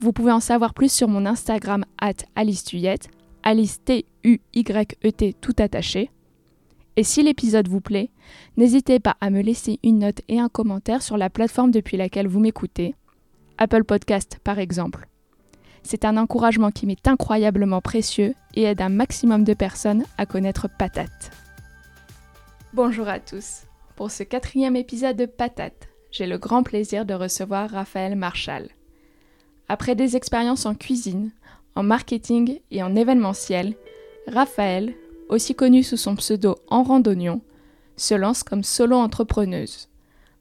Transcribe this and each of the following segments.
Vous pouvez en savoir plus sur mon Instagram at Alice Tuyette, Alice T-U-Y-E-T tout attaché. Et si l'épisode vous plaît, n'hésitez pas à me laisser une note et un commentaire sur la plateforme depuis laquelle vous m'écoutez, Apple Podcast par exemple. C'est un encouragement qui m'est incroyablement précieux et aide un maximum de personnes à connaître Patate. Bonjour à tous. Pour ce quatrième épisode de Patate, j'ai le grand plaisir de recevoir Raphaël Marchal. Après des expériences en cuisine, en marketing et en événementiel, Raphaël, aussi connue sous son pseudo En Randonnion, se lance comme solo-entrepreneuse,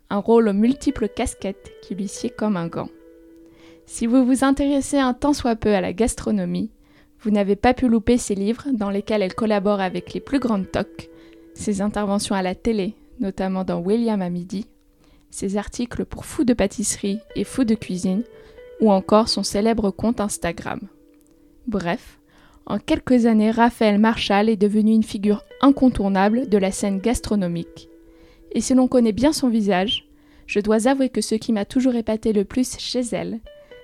un rôle aux multiples casquettes qui lui sied comme un gant. Si vous vous intéressez un tant soit peu à la gastronomie, vous n'avez pas pu louper ses livres dans lesquels elle collabore avec les plus grandes toques, ses interventions à la télé, notamment dans William à midi, ses articles pour Fou de pâtisserie et Fou de cuisine, ou encore son célèbre compte Instagram. Bref, en quelques années, Raphaël Marshall est devenu une figure incontournable de la scène gastronomique. Et si l'on connaît bien son visage, je dois avouer que ce qui m'a toujours épaté le plus chez elle,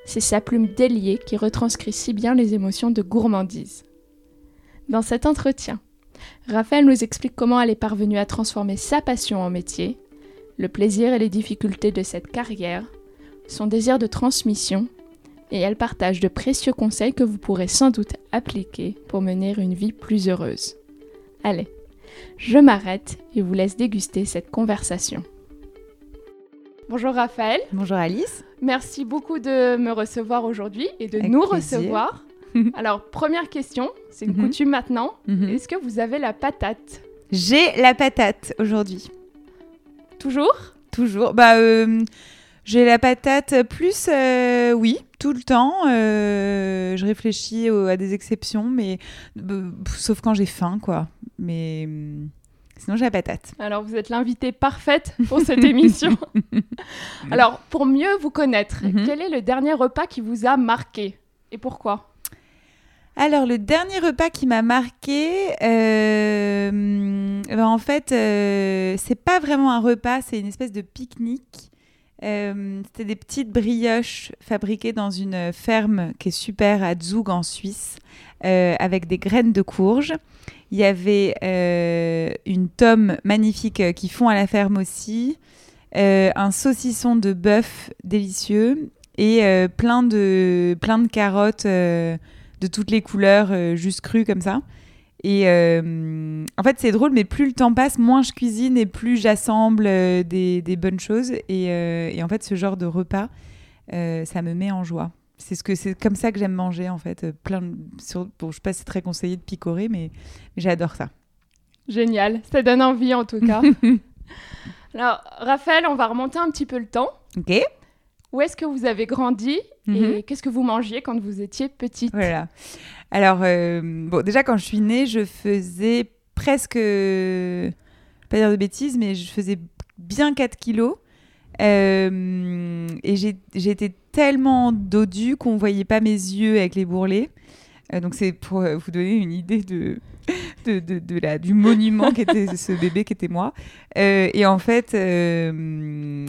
c'est sa plume déliée qui retranscrit si bien les émotions de gourmandise. Dans cet entretien, Raphaël nous explique comment elle est parvenue à transformer sa passion en métier, le plaisir et les difficultés de cette carrière, son désir de transmission, et elle partage de précieux conseils que vous pourrez sans doute appliquer pour mener une vie plus heureuse. Allez, je m'arrête et vous laisse déguster cette conversation. Bonjour Raphaël. Bonjour Alice. Merci beaucoup de me recevoir aujourd'hui et de nous recevoir. Alors, première question, c'est une Mhm. coutume maintenant. Mhm. Est-ce que vous avez la patate? J'ai la patate aujourd'hui. Toujours? Toujours. Bah, euh, j'ai la patate plus, euh, oui, tout le temps. Euh, je réfléchis au- à des exceptions, mais euh, sauf quand j'ai faim, quoi. Mais hum, sinon, j'ai la patate. Alors, vous êtes l'invitée parfaite pour cette émission. Alors, pour mieux vous connaître, Mhm. quel est le dernier repas qui vous a marqué Et pourquoi? Alors, le dernier repas qui m'a marqué, euh, ben, en fait, euh, c'est pas vraiment un repas, c'est une espèce de pique-nique. Euh, C'était des petites brioches fabriquées dans une ferme qui est super à Zug en Suisse, euh, avec des graines de courge. Il y avait euh, une tome magnifique qui font à la ferme aussi, un saucisson de bœuf délicieux et plein, de, plein de carottes. de toutes les couleurs, juste crues comme ça. Et euh, en fait, c'est drôle, mais plus le temps passe, moins je cuisine et plus j'assemble euh, des, des bonnes choses. Et, euh, et en fait, ce genre de repas, ça me met en joie. C'est ce que c'est comme ça que j'aime manger en fait. Plein de, sur, bon, je sais pas si c'est très conseillé de picorer, mais, mais j'adore ça. Génial, ça donne envie en tout cas. Alors, Raphaël, on va remonter un petit peu le temps. Ok. Où est-ce que vous avez grandi Mhm. et qu'est-ce que vous mangiez quand vous étiez petite? Voilà. Alors, euh, bon, déjà, quand je suis née, je faisais presque, pas dire de bêtises, mais je faisais bien 4 kilos. Euh, et j'étais tellement dodue qu'on voyait pas mes yeux avec les bourrelets. Euh, donc, c'est pour euh, vous donner une idée de, du monument qui était ce bébé qui était moi. Euh, et en fait, les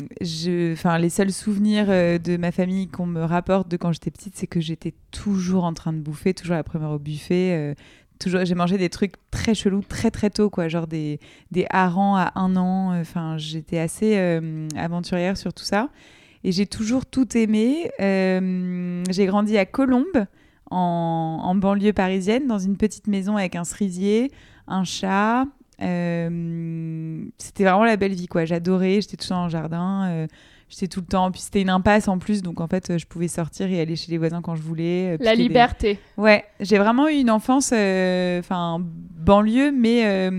seuls souvenirs de ma famille qu'on me rapporte de quand j'étais petite, c'est que j'étais toujours en train de bouffer, toujours la première au buffet. toujours, j'ai mangé des trucs très chelous très très tôt, quoi, genre des, des harengs à un an. Enfin, j'étais assez aventurière sur tout ça. Et j'ai toujours tout aimé. J'ai grandi à Colombes, en, en banlieue parisienne, dans une petite maison avec un cerisier, un chat. Euh, c'était vraiment la belle vie, quoi. J'adorais, j'étais tout le temps le jardin. euh, j'étais tout le temps. Puis c'était une impasse en plus, donc en fait, je pouvais sortir et aller chez les voisins quand je voulais. euh, La des- liberté. Ouais, j'ai vraiment eu une enfance, enfin banlieue, mais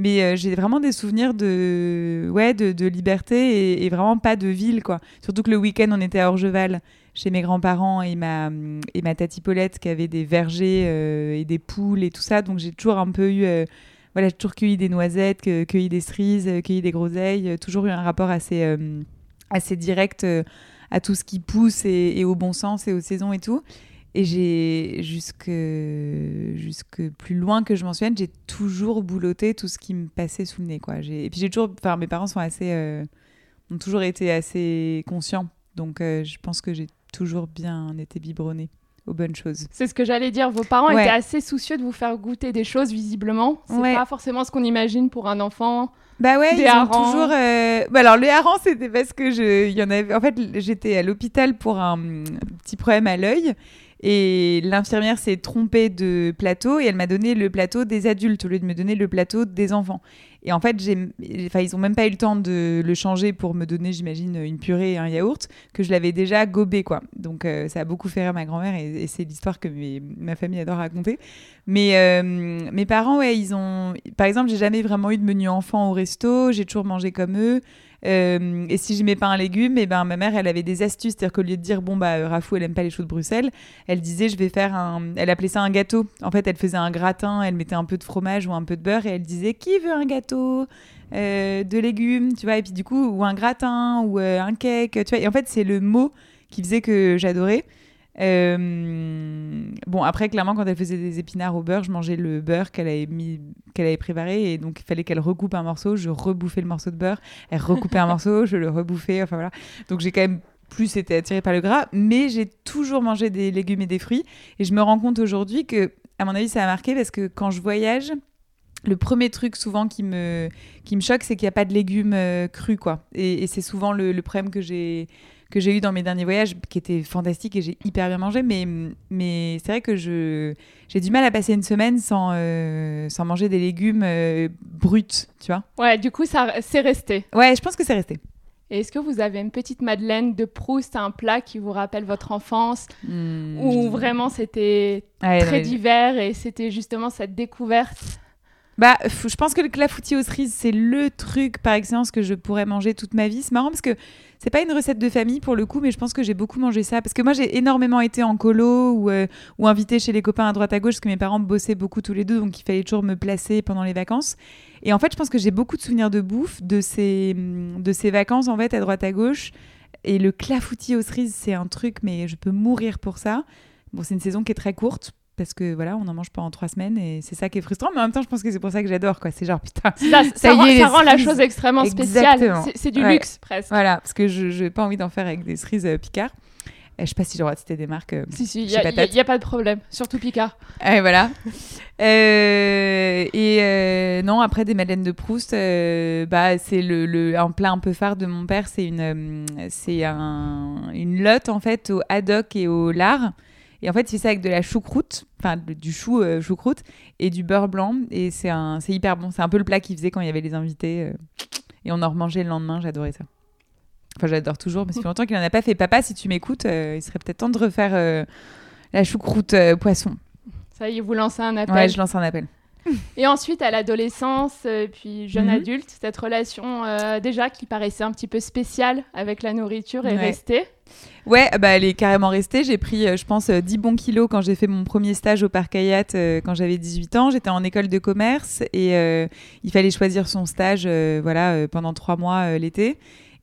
mais j'ai vraiment des souvenirs de ouais de, de liberté et, et vraiment pas de ville quoi. Surtout que le week-end on était à Orgeval. Chez mes grands-parents et ma, et ma tati Paulette qui avait des vergers et des poules et tout ça. Donc j'ai toujours un peu eu voilà, j'ai toujours cueilli des noisettes, cueilli des cerises, cueilli des groseilles, toujours eu un rapport assez, assez direct à tout ce qui pousse et, au bon sens et aux saisons et tout. Et j'ai, jusque, jusque plus loin que je m'en souvienne, j'ai toujours boulotté tout ce qui me passait sous le nez. Quoi. Et puis j'ai toujours, enfin, mes parents sont assez, euh, ont toujours été assez conscients. Donc euh, je pense que j'ai toujours bien été biberonnée aux bonnes choses. C'est ce que j'allais dire. Vos parents étaient assez soucieux de vous faire goûter des choses, visiblement. C'est pas forcément ce qu'on imagine pour un enfant. Bah ouais, ils ont toujours. Euh, bah alors le hareng, c'était parce que je, il y en avait. En fait, j'étais à l'hôpital pour un petit problème à l'œil. Et l'infirmière s'est trompée de plateau et elle m'a donné le plateau des adultes au lieu de me donner le plateau des enfants. Et en fait, j'ai, enfin, ils ont même pas eu le temps de le changer pour me donner, j'imagine, une purée et un yaourt que je l'avais déjà gobé, quoi. Donc euh, ça a beaucoup fait rire ma grand-mère et, c'est l'histoire que ma famille adore raconter. Mais euh, mes parents, ils ont, par exemple, j'ai jamais vraiment eu de menu enfant au resto. J'ai toujours mangé comme eux. Euh, et si j'aimais pas un légume, et eh ben ma mère, elle avait des astuces, c'est-à-dire qu'au lieu de dire bon bah Rafou, elle aime pas les choux de Bruxelles, elle disait je vais faire un, elle appelait ça un gâteau. En fait, elle faisait un gratin, elle mettait un peu de fromage ou un peu de beurre et elle disait qui veut un gâteau euh, de légumes, tu vois, et puis du coup ou un gratin ou euh, un cake, tu vois. Et en fait, c'est le mot qui faisait que j'adorais. Euh, bon, après, clairement, quand elle faisait des épinards au beurre, je mangeais le beurre qu'elle avait, mis, qu'elle avait préparé. Et donc, il fallait qu'elle recoupe un morceau. Je rebouffais le morceau de beurre. Elle recoupait un morceau, je le rebouffais. Enfin, voilà. Donc, j'ai quand même plus été attirée par le gras. Mais j'ai toujours mangé des légumes et des fruits. Et je me rends compte aujourd'hui que, à mon avis, ça a marqué parce que quand je voyage, le premier truc souvent qui me, qui me choque, c'est qu'il n'y a pas de légumes euh, crus, quoi. Et, c'est souvent le, le problème que j'ai que j'ai eu dans mes derniers voyages, qui étaient fantastiques et j'ai hyper bien mangé. Mais, mais c'est vrai que je, j'ai du mal à passer une semaine sans, euh, sans manger des légumes euh, bruts, tu vois. Ouais, du coup, ça, c'est resté. Ouais, je pense que c'est resté. Et est-ce que vous avez une petite Madeleine de Proust, un plat qui vous rappelle votre enfance, hmm. ou vraiment c'était très divers et c'était justement cette découverte bah, je pense que le clafoutis aux cerises, c'est le truc par excellence que je pourrais manger toute ma vie. C'est marrant parce que c'est pas une recette de famille pour le coup, mais je pense que j'ai beaucoup mangé ça. Parce que moi, j'ai énormément été en colo ou, euh, invité chez les copains à droite à gauche, parce que mes parents bossaient beaucoup tous les deux, donc il fallait toujours me placer pendant les vacances. Et en fait, je pense que j'ai beaucoup de souvenirs de bouffe de ces, de ces vacances, en fait, à droite à gauche. Et le clafoutis aux cerises, c'est un truc, mais je peux mourir pour ça. Bon, c'est une saison qui est très courte parce que voilà, on en mange pas en trois semaines et c'est ça qui est frustrant. Mais en même temps, je pense que c'est pour ça que j'adore quoi. C'est genre putain, ça, ça, rend, la chose extrêmement spéciale. C'est du luxe presque. Voilà, parce que je n'ai pas envie d'en faire avec des cerises euh, Picard. Je sais pas si j'ai le droit de citer des marques. Euh, si, si, il n'y a, pas de problème, surtout Picard. Et voilà. Euh, et non, après des madeleines de Proust, bah, c'est le, le, un plat un peu phare de mon père. C'est une, c'est un, une lotte en fait au haddock et au lard. Et en fait, c'est ça avec de la choucroute, enfin du chou euh, choucroute et du beurre blanc. Et c'est hyper bon. C'est un peu le plat qu'il faisait quand il y avait les invités. Euh, et on en remangeait le lendemain. J'adorais ça. Enfin, j'adore toujours, mais ça fait longtemps qu'il n'en a pas fait. Papa, si tu m'écoutes, euh, il serait peut-être temps de refaire la choucroute poisson. Ça y est, vous lancez un appel. Ouais, je lance un appel. Et ensuite, à l'adolescence, puis jeune mhm. adulte, cette relation déjà qui paraissait un petit peu spéciale avec la nourriture est restée. Ouais, bah, elle est carrément restée. J'ai pris, euh, je pense, 10 euh, bons kilos quand j'ai fait mon premier stage au Parc Hayat euh, quand j'avais 18 ans. J'étais en école de commerce et il fallait choisir son stage voilà, pendant trois mois l'été.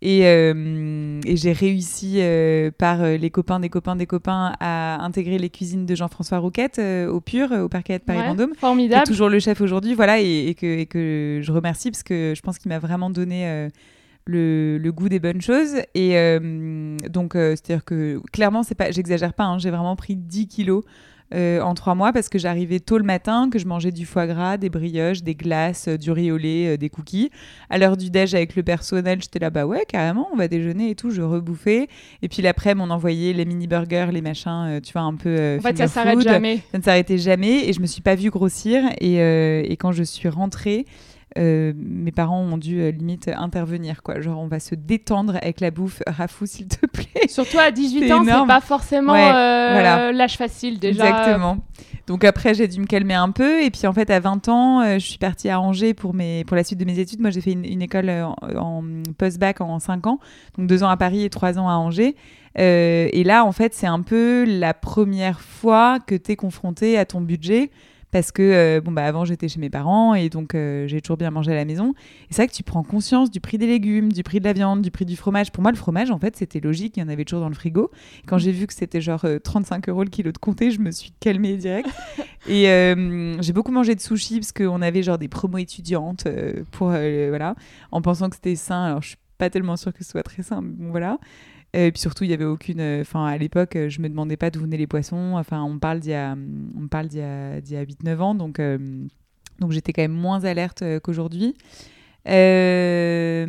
Et, et j'ai réussi par les copains des copains des copains à intégrer les cuisines de Jean-François Rouquette au Pur, au Parc Hayat Paris-Vendôme. Ouais, formidable. Qui est toujours le chef aujourd'hui, voilà, et, et, que, et, que, je remercie parce que je pense qu'il m'a vraiment donné le, goût des bonnes choses. Et euh, donc, euh, c'est-à-dire que clairement, c'est pas, j'exagère pas, hein, j'ai vraiment pris 10 kilos. Euh, en trois mois parce que j'arrivais tôt le matin, que je mangeais du foie gras, des brioches, des glaces, du riz au lait, des cookies. À l'heure du déj avec le personnel, j'étais là, bah ouais, carrément, on va déjeuner et tout, je rebouffais. Et puis l'après, on envoyait les mini burgers, les machins, tu vois, un peu. en fait, ça s'arrête jamais. Ça ne s'arrêtait jamais et je me suis pas vue grossir. Et, et quand je suis rentrée, mes parents ont dû limite intervenir, quoi. Genre, on va se détendre avec la bouffe, Rafou, s'il te plaît. Surtout à 18 ans, c'est pas forcément voilà. l'âge facile déjà. Exactement. Donc après, j'ai dû me calmer un peu. Et puis en fait, à 20 ans, je suis partie à Angers pour, mes, pour la suite de mes études. Moi, j'ai fait une, école en, en post-bac en 5 ans. Donc deux ans à Paris et trois ans à Angers. Euh, et là, en fait, c'est un peu la première fois que tu es confronté à ton budget. Parce que, euh, bon, bah, avant, j'étais chez mes parents et donc euh, j'ai toujours bien mangé à la maison. C'est vrai que tu prends conscience du prix des légumes, du prix de la viande, du prix du fromage. Pour moi, le fromage, en fait, c'était logique. Il y en avait toujours dans le frigo. Quand j'ai vu que c'était genre 35 euros le kilo de comté, je me suis calmée direct. et j'ai beaucoup mangé de sushi parce qu'on avait genre des promos étudiantes pour, voilà, en pensant que c'était sain. Alors, je suis pas tellement sûre que ce soit très sain, mais bon, voilà. Et puis surtout, il y avait aucune. Euh, enfin, à l'époque, je me demandais pas d'où venaient les poissons. Enfin, on parle d'il y a, parle d'il y a, 8-9 ans, donc, euh, donc j'étais quand même moins alerte euh, qu'aujourd'hui. et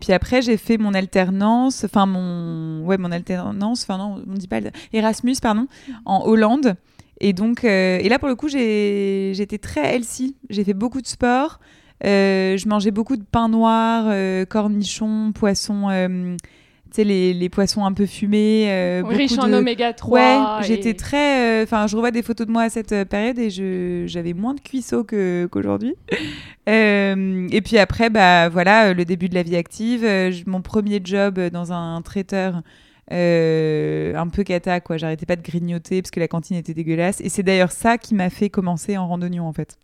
puis après, j'ai fait mon alternance, enfin mon, ouais, mon alternance, enfin non, on dit pas Erasmus, pardon, en Hollande. Et donc, et là pour le coup, j'étais très healthy. J'ai fait beaucoup de sport. je mangeais beaucoup de pain noir, cornichons, poissons les, les, poissons un peu fumés. Euh, Riche en oméga 3. Ouais, j'étais très. Euh, enfin, je revois des photos de moi à cette euh, période et j'avais moins de cuisseaux qu'aujourd'hui. et puis après, bah, voilà, le début de la vie active. mon premier job dans un traiteur. un peu cata quoi j'arrêtais pas de grignoter parce que la cantine était dégueulasse et c'est d'ailleurs ça qui m'a fait commencer en randonnion en fait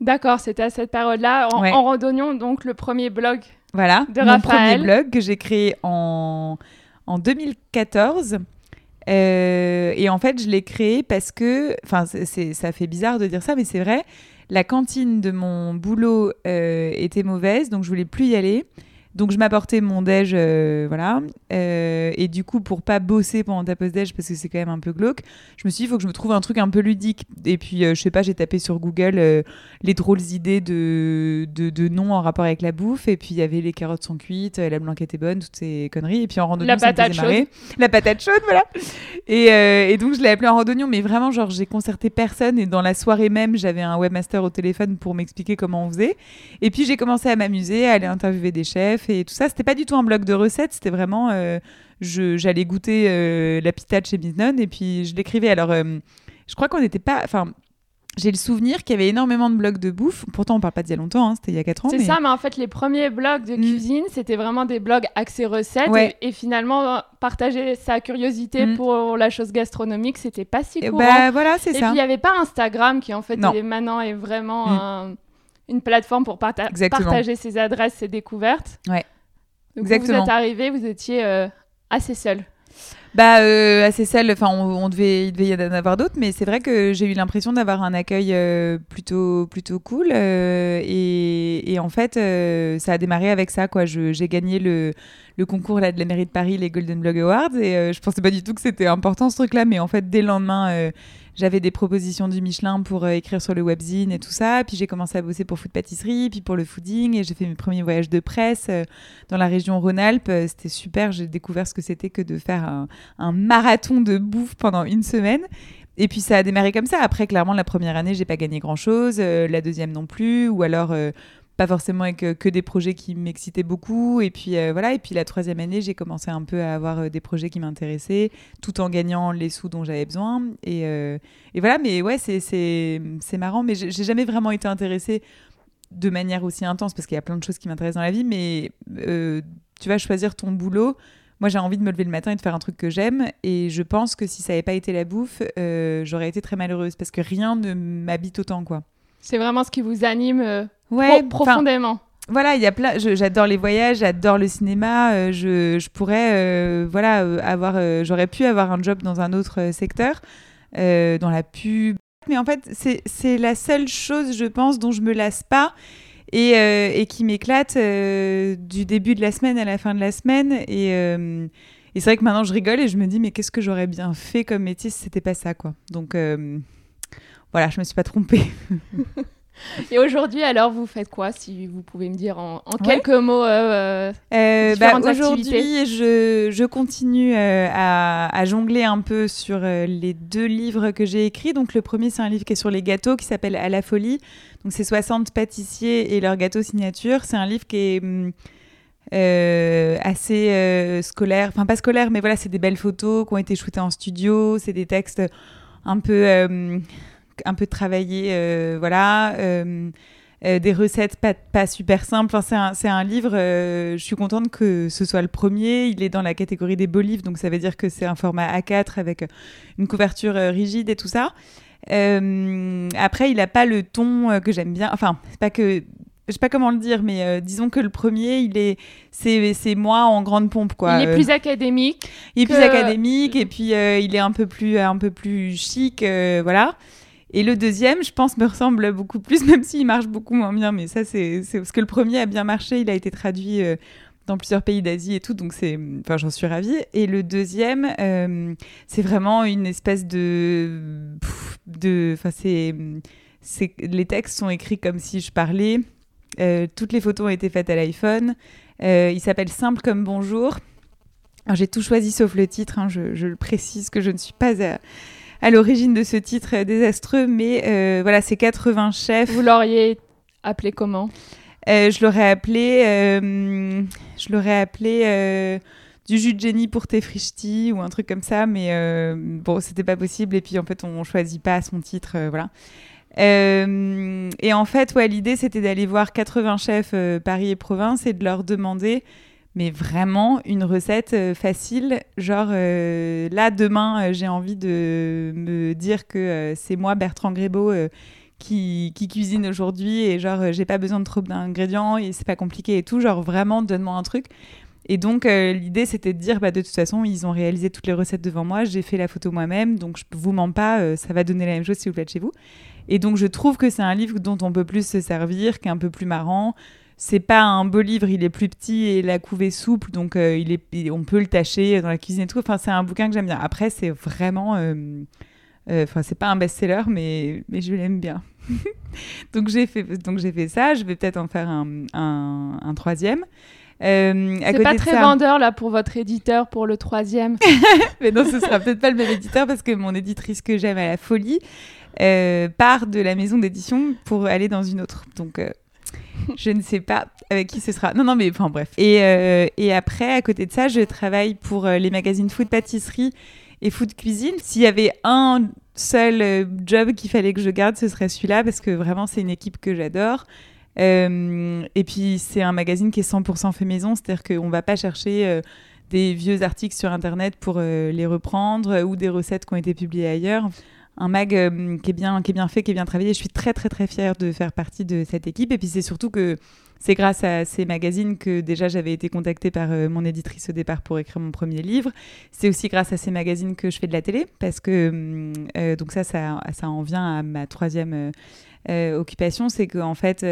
D'accord, c'était à cette période-là. En, en, randonnion, donc le premier blog voilà, mon premier blog que j'ai créé en, en 2014. Euh, et en fait, je l'ai créé parce que, enfin, ça fait bizarre de dire ça, mais c'est vrai, la cantine de mon boulot euh, était mauvaise, donc je voulais plus y aller. Donc je m'apportais mon déj, euh, voilà. Euh, et du coup, pour pas bosser pendant ta pause déj, parce que c'est quand même un peu glauque, je me suis dit, il faut que je me trouve un truc un peu ludique. Et puis, euh, je sais pas, j'ai tapé sur Google les drôles idées de, de, noms en rapport avec la bouffe. Et puis, il y avait les carottes sont cuites, la blanquette est bonne, toutes ces conneries. Et puis, en randonnée, la patate chaude. La patate chaude, voilà. Et, et donc, je l'ai appelé en randonnée, mais vraiment, genre, j'ai concerté personne. Et dans la soirée même, j'avais un webmaster au téléphone pour m'expliquer comment on faisait. Et puis, j'ai commencé à m'amuser, à aller interviewer des chefs et tout ça. C'était pas du tout un blog de recettes, c'était vraiment. Euh, j'allais goûter euh, la pitade chez Miznon et puis je l'écrivais. Alors, euh, je crois qu'on n'était pas. Enfin, j'ai le souvenir qu'il y avait énormément de blogs de bouffe. Pourtant, on parle pas d'il y a longtemps, hein, c'était il y a 4 ans. C'est ça, mais en fait, les premiers blogs de mm. cuisine, c'était vraiment des blogs axés recettes. Et, finalement, partager sa curiosité mm. pour la chose gastronomique, c'était pas si courant. Bah, voilà, c'est ça. Et puis, il n'y avait pas Instagram qui, en fait, est, maintenant est vraiment mm. Une plateforme pour partager ses adresses, ses découvertes. Ouais. Donc Exactement. vous êtes arrivé, vous étiez euh, assez seul. Bah euh, assez seul. Enfin, on, devait, il devait y en avoir d'autres, mais c'est vrai que j'ai eu l'impression d'avoir un accueil euh, plutôt plutôt cool. Et, et, en fait, ça a démarré avec ça. Quoi, j'ai gagné le, le concours là de la mairie de Paris, les Golden Blog Awards, et je pensais pas du tout que c'était important ce truc-là, mais en fait, dès le lendemain j'avais des propositions du Michelin pour euh, écrire sur le webzine et tout ça. Puis j'ai commencé à bosser pour Food Pâtisserie, puis pour le fooding. Et j'ai fait mes premiers voyages de presse euh, dans la région Rhône-Alpes. Euh, c'était super. J'ai découvert ce que c'était que de faire un, marathon de bouffe pendant une semaine. Et puis ça a démarré comme ça. Après, clairement, la première année, j'ai pas gagné grand chose. la deuxième non plus. Ou alors, pas forcément avec euh, que des projets qui m'excitaient beaucoup. Et puis euh, voilà. Et puis la troisième année, j'ai commencé un peu à avoir euh, des projets qui m'intéressaient, tout en gagnant les sous dont j'avais besoin. Et, et, voilà. Mais ouais, c'est marrant. Mais j'ai jamais vraiment été intéressée de manière aussi intense parce qu'il y a plein de choses qui m'intéressent dans la vie. Mais tu vas choisir ton boulot. Moi, j'ai envie de me lever le matin et de faire un truc que j'aime. Et je pense que si ça n'avait pas été la bouffe, j'aurais été très malheureuse parce que rien ne m'habite autant, quoi. C'est vraiment ce qui vous anime euh, ouais, profondément. Voilà, il y a plein. J'adore les voyages, j'adore le cinéma. Euh, je, je, pourrais, euh, voilà, avoir. J'aurais pu avoir un job dans un autre secteur, dans la pub. Mais en fait, c'est la seule chose, je pense, dont je me lasse pas et, et qui m'éclate du début de la semaine à la fin de la semaine. Et, et c'est vrai que maintenant, je rigole et je me dis, mais qu'est-ce que j'aurais bien fait comme métier si c'était pas ça, quoi. Donc voilà, je me suis pas trompée. Et aujourd'hui, alors, vous faites quoi, si vous pouvez me dire en, quelques mots euh, euh, bah, Aujourd'hui, je, je, continue euh, à, à, jongler un peu sur les deux livres que j'ai écrits. Donc, le premier, c'est un livre qui est sur les gâteaux, qui s'appelle À la folie. Donc, c'est 60 pâtissiers et leurs gâteaux signature. C'est un livre qui est... Hum, assez scolaire, enfin pas scolaire, mais voilà, c'est des belles photos qui ont été shootées en studio, c'est des textes un peu un peu travaillé, euh, voilà. Euh, euh, des recettes pas, super simples. C'est un, livre, je suis contente que ce soit le premier. Il est dans la catégorie des beaux livres, donc ça veut dire que c'est un format A4 avec une couverture rigide et tout ça. Après, il n'a pas le ton que j'aime bien. Enfin, c'est pas que je sais pas comment le dire, mais disons que le premier, il est, c'est, moi en grande pompe, quoi. Il est plus académique. Il est plus académique et puis il est un peu plus, un peu plus chic, voilà. Et le deuxième, je pense, me ressemble beaucoup plus, même s'il marche beaucoup moins bien. Mais ça, c'est parce que le premier a bien marché. Il a été traduit euh, dans plusieurs pays d'Asie et tout. Donc, c'est, enfin, j'en suis ravie. Et le deuxième, euh, c'est vraiment une espèce de. de enfin, c'est, Les textes sont écrits comme si je parlais. Euh, toutes les photos ont été faites à l'iPhone. il s'appelle Simple comme bonjour. j'ai tout choisi sauf le titre. Hein. je, le précise que je ne suis pas à l'origine de ce titre désastreux, mais euh, voilà, c'est 80 chefs. Vous l'auriez appelé comment? Euh, Je l'aurais appelé, euh, je l'aurais appelé du jus de génie pour tes frichtis ou un truc comme ça, mais bon, c'était pas possible. Et puis en fait, on choisit pas son titre, voilà. et en fait, ouais, l'idée c'était d'aller voir 80 chefs Paris et province et de leur demander mais vraiment une recette euh, facile. Genre, euh, là, demain, euh, j'ai envie de me dire que c'est moi, Bertrand Grébeau, qui, cuisine aujourd'hui et genre, j'ai pas besoin de trop d'ingrédients et c'est pas compliqué et tout. Genre, vraiment, donne-moi un truc. Et donc, l'idée, c'était de dire, bah, de toute façon, ils ont réalisé toutes les recettes devant moi, j'ai fait la photo moi-même, donc je vous mens pas, ça va donner la même chose si vous faites chez vous. Et donc, je trouve que c'est un livre dont on peut plus se servir, qui est un peu plus marrant, c'est pas un beau livre, il est plus petit et la couve souple, donc euh, il est, on peut le tâcher dans la cuisine et tout. Enfin, c'est un bouquin que j'aime bien. Après, c'est vraiment, euh, euh, enfin, c'est pas un best-seller, mais mais je l'aime bien. donc j'ai fait, donc j'ai fait ça. Je vais peut-être en faire un, un, troisième. c'est pas très vendeur là pour votre éditeur pour le troisième. mais non, ce sera peut-être pas le même éditeur parce que mon éditrice que j'aime à la folie part de la maison d'édition pour aller dans une autre. Donc je ne sais pas avec qui ce sera. Non, non, mais enfin bref. Et, euh, et après, à côté de ça, je travaille pour euh, les magazines Food Pâtisserie et Food Cuisine. S'il y avait un seul euh, job qu'il fallait que je garde, ce serait celui-là, parce que vraiment, c'est une équipe que j'adore. et puis, c'est un magazine qui est 100% fait maison, c'est-à-dire qu'on ne va pas chercher des vieux articles sur Internet pour les reprendre ou des recettes qui ont été publiées ailleurs un mag euh, qui, est bien, qui est bien fait, qui est bien travaillé. Je suis très, très, très fière de faire partie de cette équipe. Et puis, c'est surtout que c'est grâce à ces magazines que déjà j'avais été contactée par euh, mon éditrice au départ pour écrire mon premier livre. C'est aussi grâce à ces magazines que je fais de la télé, parce que, euh, donc ça, ça, en vient à ma troisième occupation, c'est qu'en fait,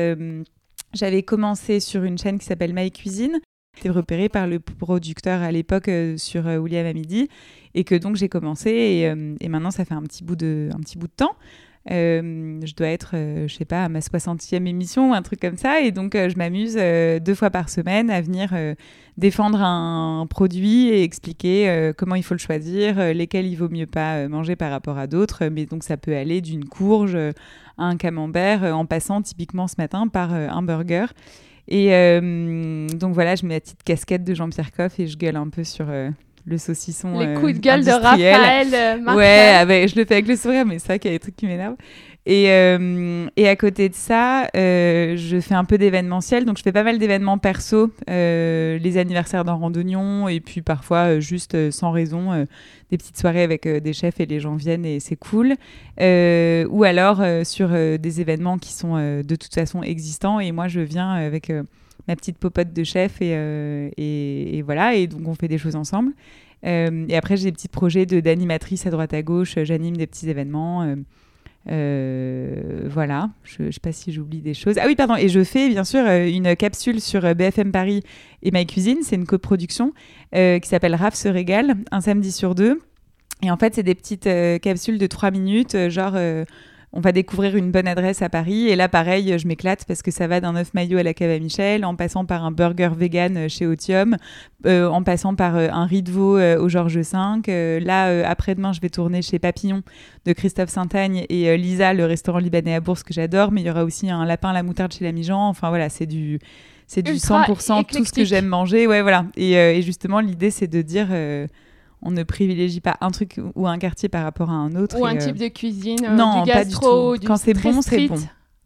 j'avais commencé sur une chaîne qui s'appelle My Cuisine, été repérée par le producteur à l'époque sur William Amidi et que donc j'ai commencé et, euh, et, maintenant ça fait un petit bout de, un petit bout de temps. Euh, je dois être, euh, je sais pas, à ma 60e émission un truc comme ça. Et donc, je m'amuse deux fois par semaine à venir défendre un, produit et expliquer comment il faut le choisir, lesquels il vaut mieux pas manger par rapport à d'autres. Mais donc, ça peut aller d'une courge à un camembert en passant typiquement ce matin par un burger. Et donc, voilà, je mets la petite casquette de Jean-Pierre Coff et je gueule un peu sur le saucisson. Les coups de gueule de Raphaël. Euh, ouais, avec, je le fais avec le sourire, mais c'est vrai qu'il y a des trucs qui m'énervent. Et, euh, et, à côté de ça, euh, je fais un peu d'événementiel. Donc, je fais pas mal d'événements perso, les anniversaires d'un randonnion, et puis parfois, juste sans raison, des petites soirées avec des chefs et les gens viennent et c'est cool. ou alors sur des événements qui sont de toute façon existants, et moi, je viens avec ma petite popote de chef euh, et, et, voilà. Et donc, on fait des choses ensemble. Euh, et après, j'ai des petits projets d'animatrice à droite à gauche. J'anime des petits événements. Euh, voilà, je ne sais pas si j'oublie des choses. Ah oui, pardon, et je fais bien sûr une capsule sur BFM Paris et My Cuisine, c'est une coproduction qui s'appelle Raph se régale, un samedi sur deux. Et en fait, c'est des petites capsules de trois minutes, genre on va découvrir une bonne adresse à Paris. Et là, pareil, je m'éclate parce que ça va d'un œuf maillot à la cave à Michel, en passant par un burger vegan chez Otium, euh, en passant par euh, un riz de veau euh, au Georges V. là, après-demain, je vais tourner chez Papillon de Christophe Saint-Agne et Lisa, le restaurant libanais à Bourse que j'adore. Mais il y aura aussi un lapin à la moutarde chez la Mijan. Enfin voilà, c'est du c'est du 100% tout ce que j'aime manger. Ouais, voilà. Et, et justement, l'idée, c'est de dire on ne privilégie pas un truc ou un quartier par rapport à un autre. Ou un type de cuisine, non, du gastro, pas du tout. Quand c'est bon, c'est bon.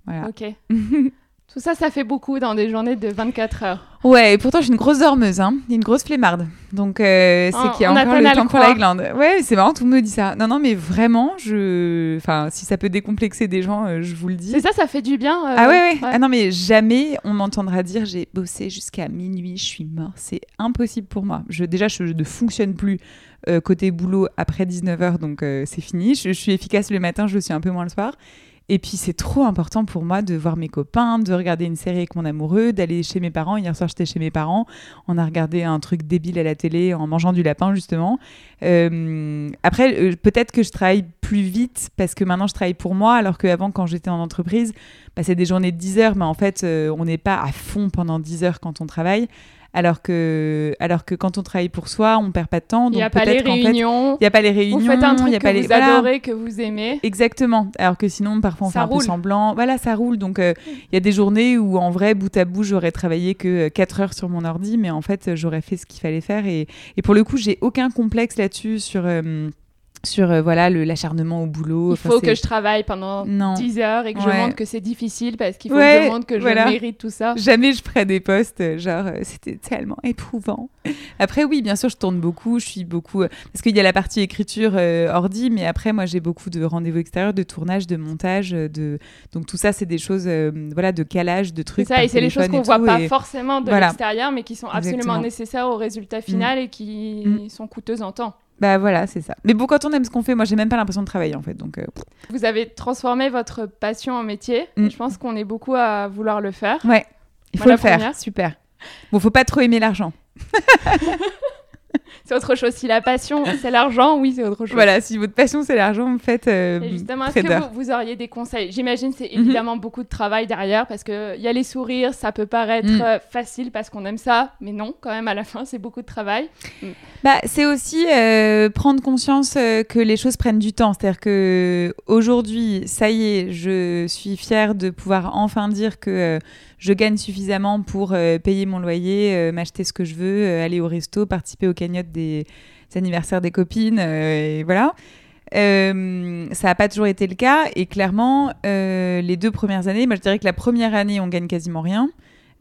Voilà. Ok. Tout ça, ça fait beaucoup dans des journées de 24 heures. Ouais, et pourtant, je suis une grosse dormeuse, hein. une grosse flemmarde. Donc, euh, c'est qu'il y a encore le temps pour la glande. Ouais, c'est marrant, tout le monde me dit ça. Non, non, mais vraiment, je... enfin, si ça peut décomplexer des gens, euh, je vous le dis. C'est ça, ça fait du bien. Euh, ah ouais, ouais, Ah non, mais jamais on m'entendra dire j'ai bossé jusqu'à minuit, je suis mort. C'est impossible pour moi. Je, déjà, je ne fonctionne plus côté boulot après 19h, donc c'est fini. je suis efficace le matin, je le suis un peu moins le soir. Et puis c'est trop important pour moi de voir mes copains, de regarder une série avec mon amoureux, d'aller chez mes parents. Hier soir j'étais chez mes parents, on a regardé un truc débile à la télé en mangeant du lapin justement. Euh, après euh, peut-être que je travaille plus vite parce que maintenant je travaille pour moi alors qu'avant quand j'étais en entreprise, bah, des journées de 10 heures mais en fait euh, on n'est pas à fond pendant 10 heures quand on travaille alors que, alors que quand on travaille pour soi, on perd pas de temps. Il n'y a pas les réunions. Il n'y a pas les réunions. Vous faites un truc y a que pas vous les... adorez, que vous aimez. Exactement. Alors que sinon, parfois, on fait un peu semblant. Voilà, ça roule. Donc, euh, il y a des journées où, en vrai, bout à bout, j'aurais travaillé que 4 heures sur mon ordi, mais en fait, j'aurais fait ce qu'il fallait faire. Et, et, pour le coup, j'ai aucun complexe là-dessus sur... Euh, sur euh, voilà l'acharnement au boulot. Il faut que je travaille pendant 10 heures et que je montre que c'est difficile parce qu'il faut que je montre que je mérite tout ça. Jamais je ferai des postes euh, genre euh, c'était tellement éprouvant. Après oui, bien sûr, je tourne beaucoup, je suis beaucoup parce qu'il y a la partie écriture ordi mais après moi j'ai beaucoup de rendez-vous extérieurs, de tournage, de montage, de donc tout ça c'est des choses voilà de calage, de trucs. C'est ça et c'est les choses qu'on voit pas forcément de l'extérieur mais qui sont absolument nécessaires au résultat final mm. et qui mm. sont coûteuses en temps. Bah voilà, c'est ça. Mais bon, quand on aime ce qu'on fait, moi j'ai même pas l'impression de travailler en fait. Donc, euh, Vous avez transformé votre passion en métier. Mm. Je pense qu'on est beaucoup à vouloir le faire. Ouais, il faut le faire. Super. Bon, faut pas trop aimer l'argent. c'est autre chose. Si la passion, c'est l'argent, oui, c'est autre chose. Voilà, si votre passion, c'est l'argent, faites. Euh, justement, est-ce que vous, auriez des conseils? J'imagine c'est mhm. évidemment beaucoup de travail derrière parce qu'il y a les sourires, ça peut paraître mm. euh, facile parce qu'on aime ça, mais non, quand même, à la fin, c'est beaucoup de travail. Mm. Bah, c'est aussi euh, prendre conscience euh, que les choses prennent du temps. C'est-à-dire que aujourd'hui, ça y est, je suis fière de pouvoir enfin dire que je gagne suffisamment pour euh, payer mon loyer, euh, m'acheter ce que je veux, euh, aller au resto, participer aux cagnottes des, anniversaires des copines, et voilà. ça n'a pas toujours été le cas et clairement les deux premières années, moi je dirais que la première année on gagne quasiment rien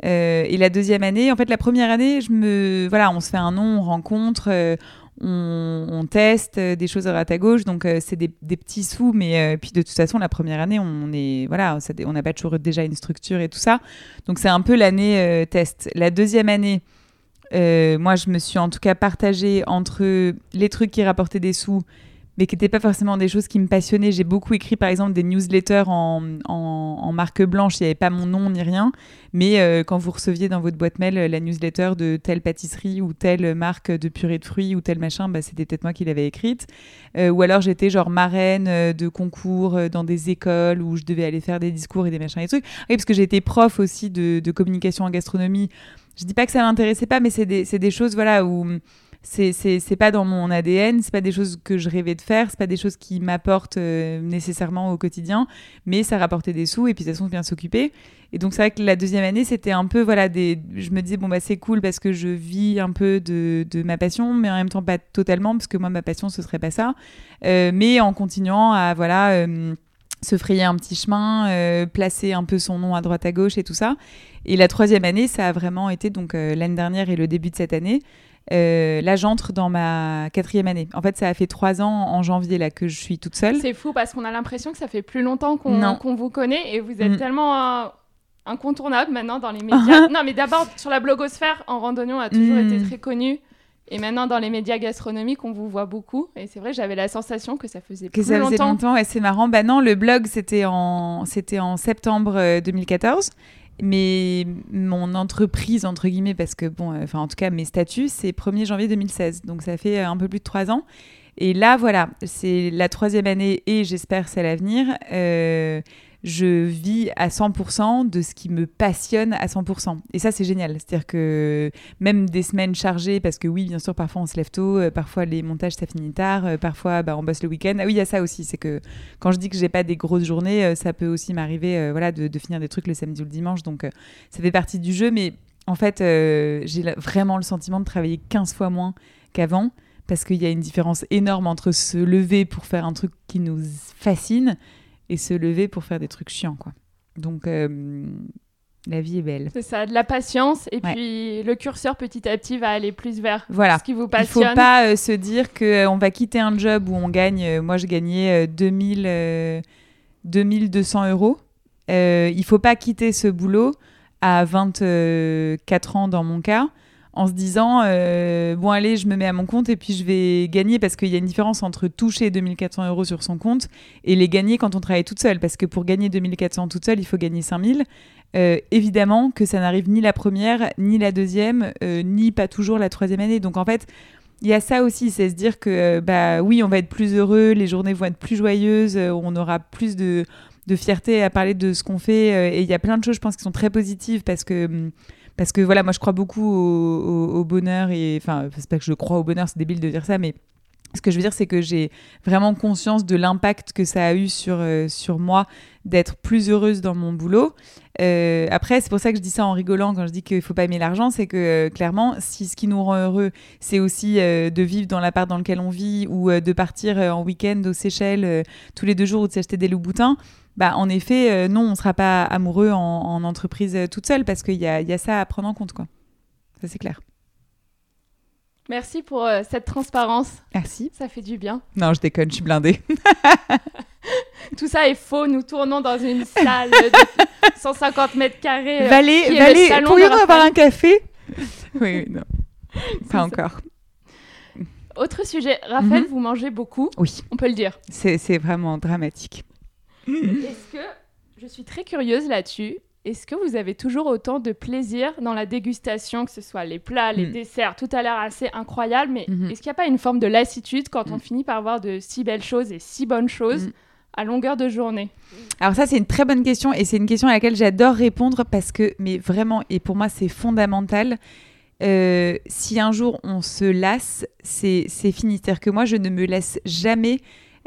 et la deuxième année, en fait la première année, je me voilà, on se fait un nom, on rencontre, on, teste euh, des choses à droite à gauche, donc euh, c'est des, petits sous, mais euh, puis de toute façon la première année on est voilà, on n'a pas toujours déjà une structure et tout ça, donc c'est un peu l'année test. La deuxième année, moi je me suis en tout cas partagée entre les trucs qui rapportaient des sous mais qui n'étaient pas forcément des choses qui me passionnaient. J'ai beaucoup écrit, par exemple, des newsletters en, en, marque blanche. Il n'y avait pas mon nom ni rien. Mais euh, quand vous receviez dans votre boîte mail la newsletter de telle pâtisserie ou telle marque de purée de fruits ou tel machin, bah, c'était peut-être moi qui l'avais écrite. Euh, ou alors j'étais genre marraine euh, de concours dans des écoles où je devais aller faire des discours et des machins et des trucs. Oui, parce que j'ai été prof aussi de, communication en gastronomie. Je dis pas que ça m'intéressait pas, mais c'est des, des, choses voilà, où c'est c'est pas dans mon ADN, c'est pas des choses que je rêvais de faire, c'est pas des choses qui m'apportent euh, nécessairement au quotidien, mais ça rapportait des sous et puis de toute façon bien s'occuper. Et donc c'est vrai que la deuxième année c'était un peu voilà des, je me disais bon bah c'est cool parce que je vis un peu de, de, ma passion, mais en même temps pas totalement parce que moi ma passion ce serait pas ça, euh, mais en continuant à voilà euh, se frayer un petit chemin, placer un peu son nom à droite à gauche et tout ça. Et la troisième année, ça a vraiment été donc l'année dernière et le début de cette année. Euh, là, j'entre dans ma quatrième année. En fait, ça a fait trois ans en janvier là que je suis toute seule. C'est fou parce qu'on a l'impression que ça fait plus longtemps qu'on vous connaît et vous êtes mm. tellement euh, incontournable maintenant dans les médias. non, mais d'abord sur la blogosphère, en randonnée, on a toujours mm. été très connu. Et maintenant, dans les médias gastronomiques, on vous voit beaucoup. Et c'est vrai, j'avais la sensation que ça faisait que plus ça faisait longtemps. Et c'est marrant. Bah non, le blog, c'était en, c'était en septembre 2014. Mais mon entreprise, entre guillemets, parce que, bon, euh, enfin, en tout cas, mes statuts, c'est 1er janvier 2016. Donc, ça fait euh, un peu plus de trois ans. Et là, voilà, c'est la troisième année et j'espère c'est l'avenir. Euh, je vis à 100% de ce qui me passionne à 100%. Et ça, c'est génial. C'est-à-dire que même des semaines chargées, parce que oui, bien sûr, parfois on se lève tôt, euh, parfois les montages, ça finit tard, euh, parfois bah, on bosse le week-end. Ah oui, il y a ça aussi. C'est que quand je dis que j'ai pas des grosses journées, euh, ça peut aussi m'arriver voilà, de, de, finir des trucs le samedi ou le dimanche. Donc ça fait partie du jeu. Mais en fait, j'ai vraiment le sentiment de travailler 15 fois moins qu'avant parce qu'il y a une différence énorme entre se lever pour faire un truc qui nous fascine et se lever pour faire des trucs chiants, quoi. Donc, euh, la vie est belle. C'est ça, de la patience, et puis le curseur petit à petit va aller plus vers voilà. ce qui vous passionne. Il ne faut pas euh, se dire qu'on euh, on va quitter un job où on gagne, moi je gagnais 2000, 2200 euros. il ne faut pas quitter ce boulot à 24 ans dans mon cas en se disant euh, bon allez je me mets à mon compte et puis je vais gagner. Parce qu'il y a une différence entre toucher 2400 euros sur son compte et les gagner quand on travaille toute seule. Parce que pour gagner 2400 toute seule il faut gagner 5000 euh, évidemment que ça n'arrive ni la première ni la deuxième euh, ni pas toujours la troisième année. Donc en fait il y a ça aussi, c'est se dire que bah oui, on va être plus heureux, les journées vont être plus joyeuses, on aura plus de, de fierté à parler de ce qu'on fait. et il y a plein de choses, je pense, qui sont très positives parce que hum, parce que voilà, moi je crois beaucoup au, bonheur et enfin, c'est pas que je crois au bonheur, c'est débile de dire ça, mais ce que je veux dire, c'est que j'ai vraiment conscience de l'impact que ça a eu sur, euh, sur moi d'être plus heureuse dans mon boulot. Euh, après, c'est pour ça que je dis ça en rigolant quand je dis qu'il ne faut pas aimer l'argent, c'est que euh, clairement, si ce qui nous rend heureux, c'est aussi de vivre dans l'appart dans lequel on vit ou de partir en week-end aux Seychelles tous les deux jours ou de s'acheter des loups-boutins, bah, en effet, euh, non, on ne sera pas amoureux en, entreprise euh, toute seule parce qu'il y a, y a, ça à prendre en compte. Quoi. Ça, c'est clair. Merci pour euh, cette transparence. Merci. Ça fait du bien. Non, je déconne, je suis blindée. Tout ça est faux. Nous tournons dans une salle de 150 mètres carrés. Valez, valez, pourrions avoir un café? Oui, non. Pas encore. Autre sujet. Raphaël, mhm. vous mangez beaucoup. Oui. On peut le dire. C'est vraiment dramatique. Est-ce que, je suis très curieuse là-dessus, est-ce que vous avez toujours autant de plaisir dans la dégustation, que ce soit les plats, les mm. desserts Tout a l'air assez incroyable, mais mm-hmm. est-ce qu'il n'y a pas une forme de lassitude quand on mm. finit par voir de si belles choses et si bonnes choses mm. à longueur de journée? Alors ça, c'est une très bonne question et c'est une question à laquelle j'adore répondre parce que, mais vraiment, et pour moi, c'est fondamental. Euh, si un jour on se lasse, c'est fini. C'est-à-dire que moi, je ne me laisse jamais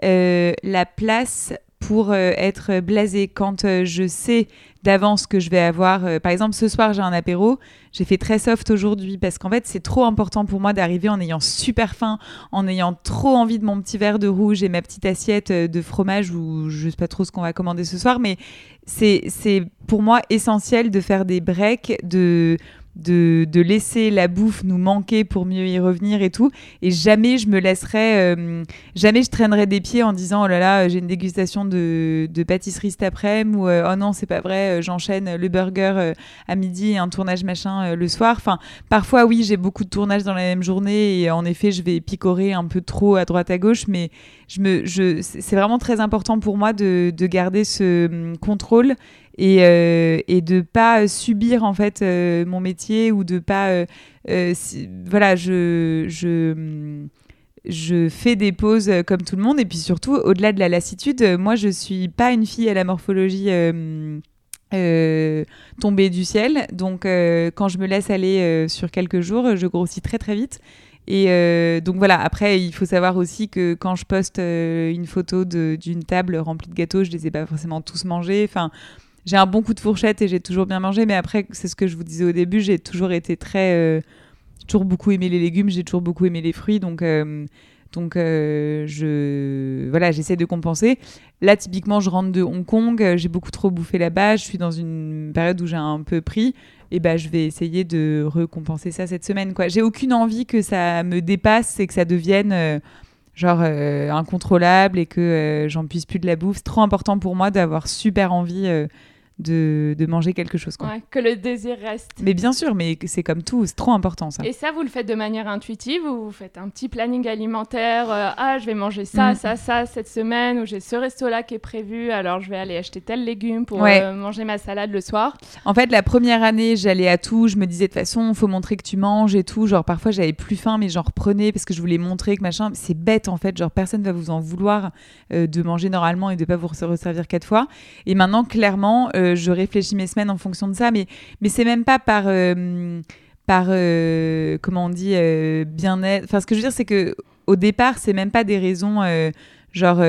euh, la place pour euh, être blasé quand euh, je sais d'avance que je vais avoir. Euh, par exemple, ce soir, j'ai un apéro. J'ai fait très soft aujourd'hui parce qu'en fait, c'est trop important pour moi d'arriver en ayant super faim, en ayant trop envie de mon petit verre de rouge et ma petite assiette de fromage ou je sais pas trop ce qu'on va commander ce soir, mais c'est pour moi essentiel de faire des breaks, de de, laisser la bouffe nous manquer pour mieux y revenir et tout. Et jamais je me laisserai, euh, jamais je traînerai des pieds en disant oh là là, j'ai une dégustation de, de pâtisserie cet après-midi ou euh, oh non, c'est pas vrai, euh, j'enchaîne le burger à midi et un tournage machin le soir. Enfin, parfois, oui, j'ai beaucoup de tournages dans la même journée et en effet, je vais picorer un peu trop à droite à gauche, mais c'est vraiment très important pour moi de, de garder ce hum, contrôle et, euh, et de pas subir en fait euh, mon métier ou de pas euh, voilà je, je fais des pauses comme tout le monde. Et puis surtout au-delà de la lassitude moi je suis pas une fille à la morphologie tombée du ciel. Donc quand je me laisse aller sur quelques jours je grossis très très vite et donc voilà, après, il faut savoir aussi que quand je poste une photo d'une table remplie de gâteaux, je les ai pas forcément tous mangés. Enfin, j'ai un bon coup de fourchette et j'ai toujours bien mangé. Mais après, c'est ce que je vous disais au début, j'ai toujours été très. Euh, toujours beaucoup aimé les légumes, j'ai toujours beaucoup aimé les fruits. Donc. Euh, donc, euh, je, voilà, j'essaie de compenser. Là, typiquement, je rentre de Hong Kong, j'ai beaucoup trop bouffé là-bas, je suis dans une période où j'ai un peu pris, et ben, je vais essayer de recompenser ça cette semaine. Quoi. J'ai aucune envie que ça me dépasse et que ça devienne genre incontrôlable et que j'en puisse plus de la bouffe. C'est trop important pour moi d'avoir super envie de, de manger quelque chose. Quoi. Ouais, que le désir reste. Mais bien sûr, mais c'est comme tout, c'est trop important ça. Et ça, vous le faites de manière intuitive ou vous faites un petit planning alimentaire euh, Ah, je vais manger ça, Mm. ça, ça cette semaine, ou j'ai ce resto-là qui est prévu, alors je vais aller acheter tel légume pour Ouais. euh, manger ma salade le soir. En fait, la première année, j'allais à tout. Je me disais de toute façon, faut montrer que tu manges et tout. Genre, parfois, j'avais plus faim, mais j'en reprenais parce que je voulais montrer que machin. C'est bête en fait. Genre, personne va vous en vouloir euh, de manger normalement et de pas vous se resservir quatre fois. Et maintenant, clairement, je réfléchis mes semaines en fonction de ça. Mais, mais c'est même pas par. euh, par euh, comment on dit euh, bien-être enfin ce que je veux dire c'est que au départ c'est même pas des raisons genre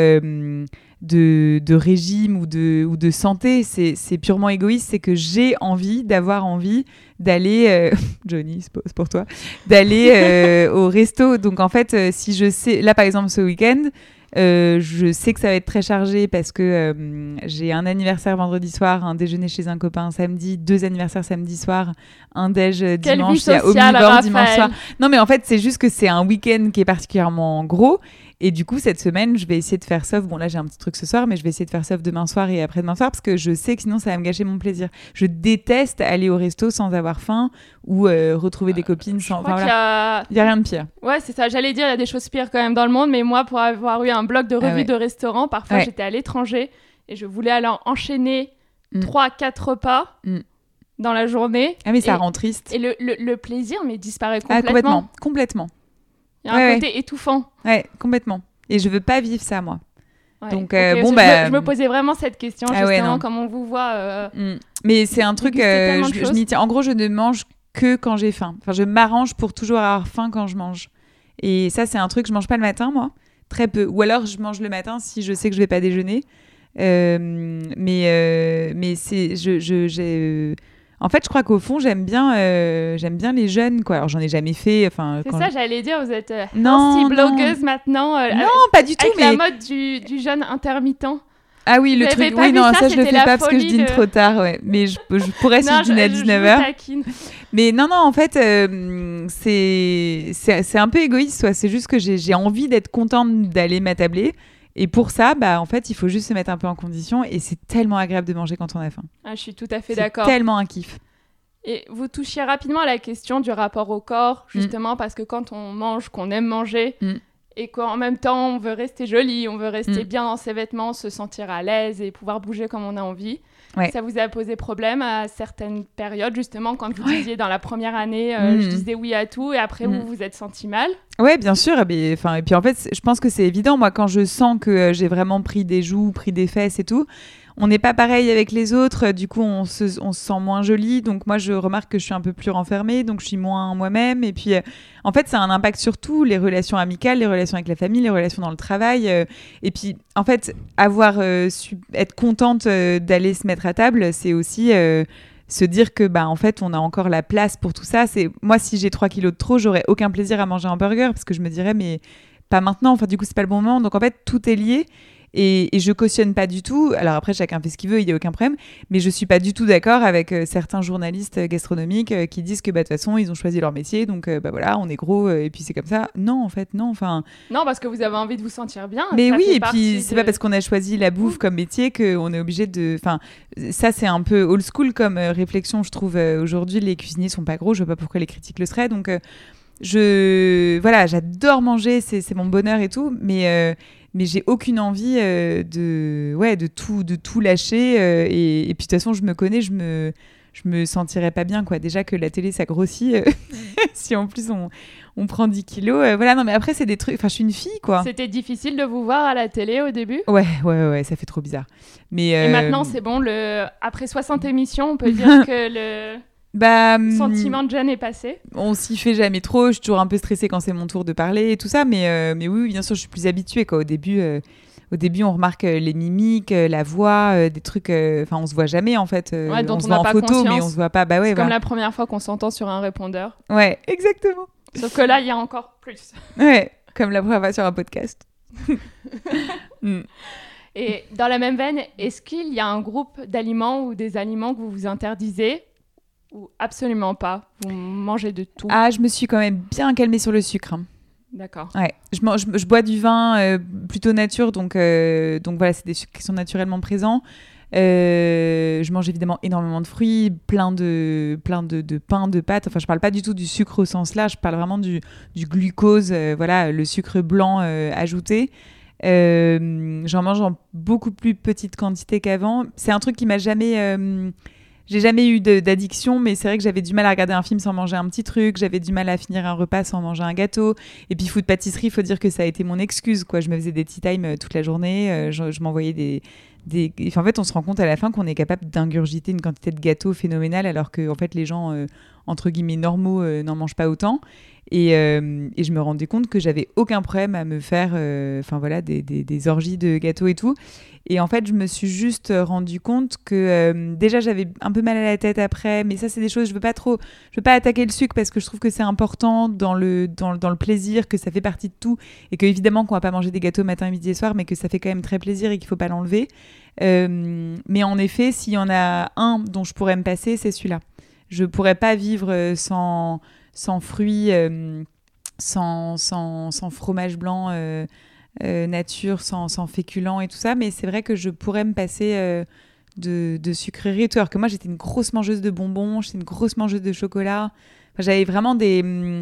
de, de régime ou de, ou de santé, c'est purement égoïste, c'est que j'ai envie d'avoir envie d'aller, euh, Johnny, c'est pour, toi, d'aller au resto. Donc en fait, si je sais, là par exemple ce week-end, euh, je sais que ça va être très chargé parce que euh, j'ai un anniversaire vendredi soir, un déjeuner chez un copain samedi, deux anniversaires samedi soir, un déj euh, dimanche, il y a omnivore dimanche soir. Non mais en fait c'est juste que c'est un week-end qui est particulièrement gros et du coup cette semaine je vais essayer de faire sauf. Bon là j'ai un petit truc ce soir mais je vais essayer de faire sauf demain soir et après-demain soir parce que je sais que sinon ça va me gâcher mon plaisir. Je déteste aller au resto sans avoir faim ou euh, retrouver des copines Je sans. Enfin, qu'il voilà. y a... Il y a rien de pire. Ouais, c'est ça. J'allais dire, il y a des choses pires quand même dans le monde, mais moi, pour avoir eu un blog de Ah revue ouais. de restaurants, parfois Ouais. j'étais à l'étranger et je voulais alors enchaîner Mm. 3-4 repas Mm. dans la journée. Ah mais ça Et- rend triste. Et le, le- le plaisir, mais disparaît Ah complètement. complètement, complètement. Il y a un ouais. côté étouffant. Ouais, complètement. Et je veux pas vivre ça moi. Ouais. Donc, euh, bon, je, bah, me, je me posais vraiment cette question, Ah justement, comme on vous voit. euh, Mm. Mais c'est un truc, euh, je, je choses. m'y tiens. En gros, je ne mange que quand j'ai faim. Enfin, je m'arrange pour toujours avoir faim quand je mange. Et ça, c'est un truc, je mange pas le matin, moi. Très peu. Ou alors, je mange le matin si je sais que je vais pas déjeuner. Euh, mais euh, mais c'est. Je, euh, En fait, je crois qu'au fond, j'aime bien, euh, j'aime bien les jeunes, quoi. Alors, j'en ai jamais fait. Enfin, C'est ça, je- j'allais dire, vous êtes euh, Non, blogueuse maintenant, euh, Non, pas du tout, avec mais. la mode du, du jeune intermittent. Ah oui, le Vous truc. Oui, non, ça, ça, je le fais pas parce que je dîne de- trop tard, ouais. Mais je, je pourrais si Non, je dîne à je- je 19h. vous taquine. Mais non, non, en fait, euh, c'est un peu égoïste, soit. C'est juste que j'ai j'ai envie d'être contente d'aller m'attabler. Et pour ça, bah, en fait, il faut juste se mettre un peu en condition. Et c'est tellement agréable de manger quand on a faim. Ah, je suis tout à fait C'est d'accord. tellement un kiff. Et vous touchiez rapidement à la question du rapport au corps, Mm. justement parce que quand on mange, qu'on aime manger, Mm. Et qu'en même temps on veut rester joli, on veut rester Mm. bien dans ses vêtements, se sentir à l'aise et pouvoir bouger comme on a envie, Ouais. ça vous a posé problème à certaines périodes, justement quand vous disiez dans la première année, euh, Mm. je disais oui à tout, et après Mm. vous vous êtes senti mal? Ouais, bien sûr. Et, puis- enfin, et puis en fait, je pense que c'est évident. Moi, quand je sens que euh, j'ai vraiment pris des joues, pris des fesses et tout, on n'est pas pareil avec les autres. Du coup, on se, sent moins joli. Donc moi, je remarque que je suis un peu plus renfermée. Donc je suis moins moi-même. Et puis, euh, en fait, ça a un impact sur tout. Les relations amicales, les relations avec la famille, les relations dans le travail. euh, et puis, en fait, avoir euh, être contente d'aller se mettre à table, c'est aussi... se dire que bah en fait on a encore la place pour tout ça c'est moi si j'ai 3 kilos de trop j'aurais aucun plaisir à manger un burger parce que je me dirais mais pas maintenant enfin du coup c'est pas le bon moment donc en fait tout est lié et, et je cautionne pas du tout alors après chacun fait ce qu'il veut il y a aucun problème mais je suis pas du tout d'accord avec euh, certains journalistes euh, gastronomiques euh, qui disent que bah de toute façon ils ont choisi leur métier donc euh, bah voilà on est gros et puis c'est comme ça non en fait non enfin Non, parce que vous avez envie de vous sentir bien. mais oui, et puis c'est de- pas parce qu'on a choisi la bouffe comme métier qu'on est obligé de. Enfin, ça c'est un peu old school comme réflexion, je trouve. Aujourd'hui, les cuisiniers sont pas gros, je vois pas pourquoi les critiques le seraient. Donc, je. Voilà, j'adore manger, c'est mon bonheur et tout, mais. Mais j'ai aucune envie euh, de ouais de tout de tout lâcher euh, et, et puis de toute façon je me connais je me je me sentirais pas bien quoi. Déjà que la télé ça grossit euh, si en plus on, on prend 10 kilos voilà. Non mais après c'est des trucs enfin je suis une fille quoi. C'était difficile de vous voir à la télé au début? Ouais, ouais, ouais, ça fait trop bizarre. Mais Et maintenant, c'est bon, le... après 60 émissions, on peut dire que le bah, hum, sentiment de gêne est passé. On s'y fait jamais trop. Je suis toujours un peu stressée quand c'est mon tour de parler et tout ça. Mais, euh, mais oui, bien sûr, je suis plus habituée. Quoi. Au début, euh, au début, on remarque euh, les mimiques, la voix, euh, des trucs. Enfin, on se voit jamais en fait. Ouais, dont on se on voit en pas photo, mais on se voit pas. Bah ouais, C'est comme la première fois qu'on s'entend sur un répondeur. ouais, exactement. Sauf que là, il y a encore plus. Ouais, comme la première fois sur un podcast. Mm. Et dans la même veine, est-ce qu'il y a un groupe d'aliments ou des aliments que vous vous interdisez ou absolument pas Vous mangez de tout. Ah, je me suis quand même bien calmée sur le sucre. hein. D'accord. Ouais, je, mange, je, bois du vin euh, plutôt nature, donc, euh, donc voilà, c'est des sucres qui sont naturellement présents. Euh, je mange évidemment énormément de fruits, plein de, plein de, de pain, de pâtes. Enfin, je parle pas du tout du sucre au sens là, je parle vraiment du, du glucose, voilà, le sucre blanc ajouté. J'en mange en beaucoup plus petite quantité qu'avant. C'est un truc qui m'a jamais j'ai jamais eu d'addiction, mais c'est vrai que j'avais du mal à regarder un film sans manger un petit truc, j'avais du mal à finir un repas sans manger un gâteau. Et puis foot pâtisserie, faut dire que ça a été mon excuse. Quoi. Je me faisais des tea time euh, toute la journée, euh, je, m'envoyais des, en fait, on se rend compte à la fin qu'on est capable d'ingurgiter une quantité de gâteaux phénoménale, alors que fait, les gens, euh, entre guillemets, normaux n'en mangent pas autant. Et, et, je me rendais compte que j'avais aucun problème à me faire enfin voilà, des, orgies de gâteaux et tout. Et en fait, je me suis juste euh, rendu compte que euh, déjà j'avais un peu mal à la tête après, mais ça c'est des choses je veux pas trop, je veux pas attaquer le sucre parce que je trouve que c'est important dans le dans, dans, le plaisir, que ça fait partie de tout et que évidemment qu'on va pas manger des gâteaux matin, midi et soir, mais que ça fait quand même très plaisir et qu'il faut pas l'enlever. Euh, mais en effet, s'il y en a un dont je pourrais me passer, c'est celui-là. Je pourrais pas vivre sans sans fruits, sans, sans, fromage blanc. Euh, nature, sans, féculents et tout ça, mais c'est vrai que je pourrais me passer euh, de, de, sucreries et tout. Alors que moi, j'étais une grosse mangeuse de bonbons, j'étais une grosse mangeuse de chocolat. J'avais vraiment des. Hum,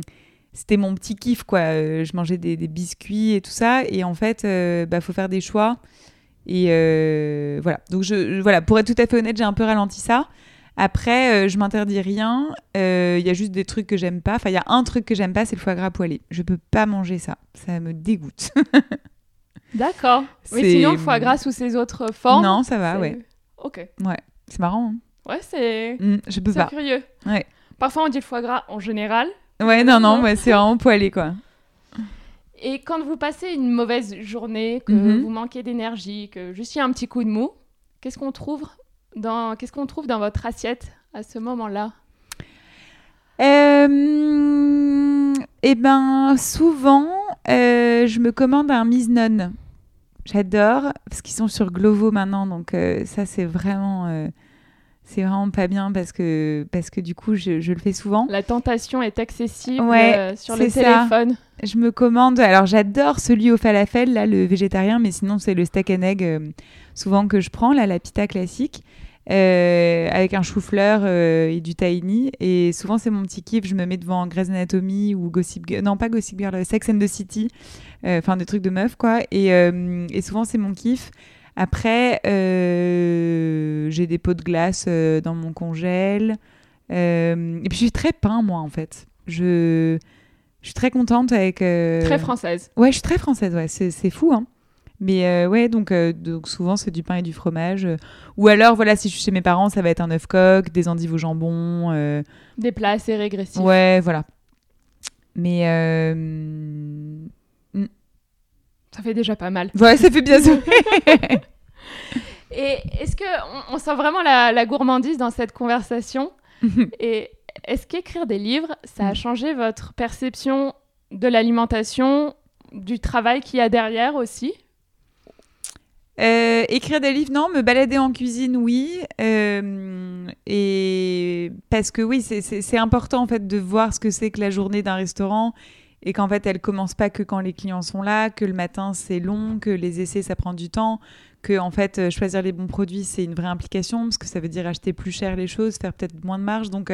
c'était mon petit kiff, quoi. Euh, je mangeais des, biscuits et tout ça. Et en fait, il bah, faut faire des choix. Et voilà. Donc, je, voilà, pour être tout à fait honnête, j'ai un peu ralenti ça. Après, je m'interdis rien. Il y a juste des trucs que j'aime pas. Enfin, il y a un truc que j'aime pas, c'est le foie gras poêlé. Je peux pas manger ça. Ça me dégoûte. D'accord. Mais sinon, le foie gras sous ses autres formes. Non, ça va, ouais. Ok. Ouais, c'est marrant. Hein. Ouais, c'est. Mm, je peux pas. curieux. Ouais. Parfois, on dit le foie gras en général. Ouais, non, non, ouais, c'est vraiment poêlé, quoi. Et quand vous passez une mauvaise journée, que mhm. vous manquez d'énergie, que juste il y a un petit coup de mou, qu'est-ce qu'on trouve? Dans qu'est-ce qu'on trouve dans votre assiette à ce moment-là? Euh... Eh ben, souvent, euh, je me commande un Miznon. J'adore parce qu'ils sont sur Glovo maintenant, donc euh, ça c'est vraiment, c'est vraiment pas bien parce que parce que du coup je, je le fais souvent. La tentation est accessible ouais, sur le téléphone. Je me commande. Alors j'adore celui au falafel là, le végétarien, mais sinon c'est le steak and egg souvent que je prends là, la pita classique. Euh, avec un chou-fleur euh, et du tahini. Et souvent, c'est mon petit kiff. Je me mets devant Grey's Anatomy ou Gossip Girl. Non, pas Gossip Girl, Sex and the City. Euh, enfin, des trucs de meuf, quoi. Et, et souvent, c'est mon kiff. Après, j'ai des pots de glace dans mon congèle. et puis, je suis très pain, moi, en fait. Je, je suis très contente avec. Très française. Ouais, je suis très française, ouais. C'est fou, hein. Mais euh, ouais, donc, euh, donc souvent c'est du pain et du fromage. Ou alors, voilà, si je suis chez mes parents, ça va être un œuf coq, des endives au jambon. Euh. Des plats assez régressifs. Ouais, voilà. Mais. Hmm. Ça fait déjà pas mal. Ouais, ça fait bien et est-ce que on, sent vraiment la, la, gourmandise dans cette conversation? Et est-ce qu'écrire des livres, ça a mm. changé votre perception de l'alimentation, du travail qu'il y a derrière aussi? Euh, écrire des livres, non. Me balader en cuisine, oui. Euh, et parce que oui, c'est important en fait de voir ce que c'est que la journée d'un restaurant et qu'en fait elle commence pas que quand les clients sont là, que le matin c'est long, que les essais ça prend du temps, que en fait euh, choisir les bons produits c'est une vraie implication parce que ça veut dire acheter plus cher les choses, faire peut-être moins de marge. Donc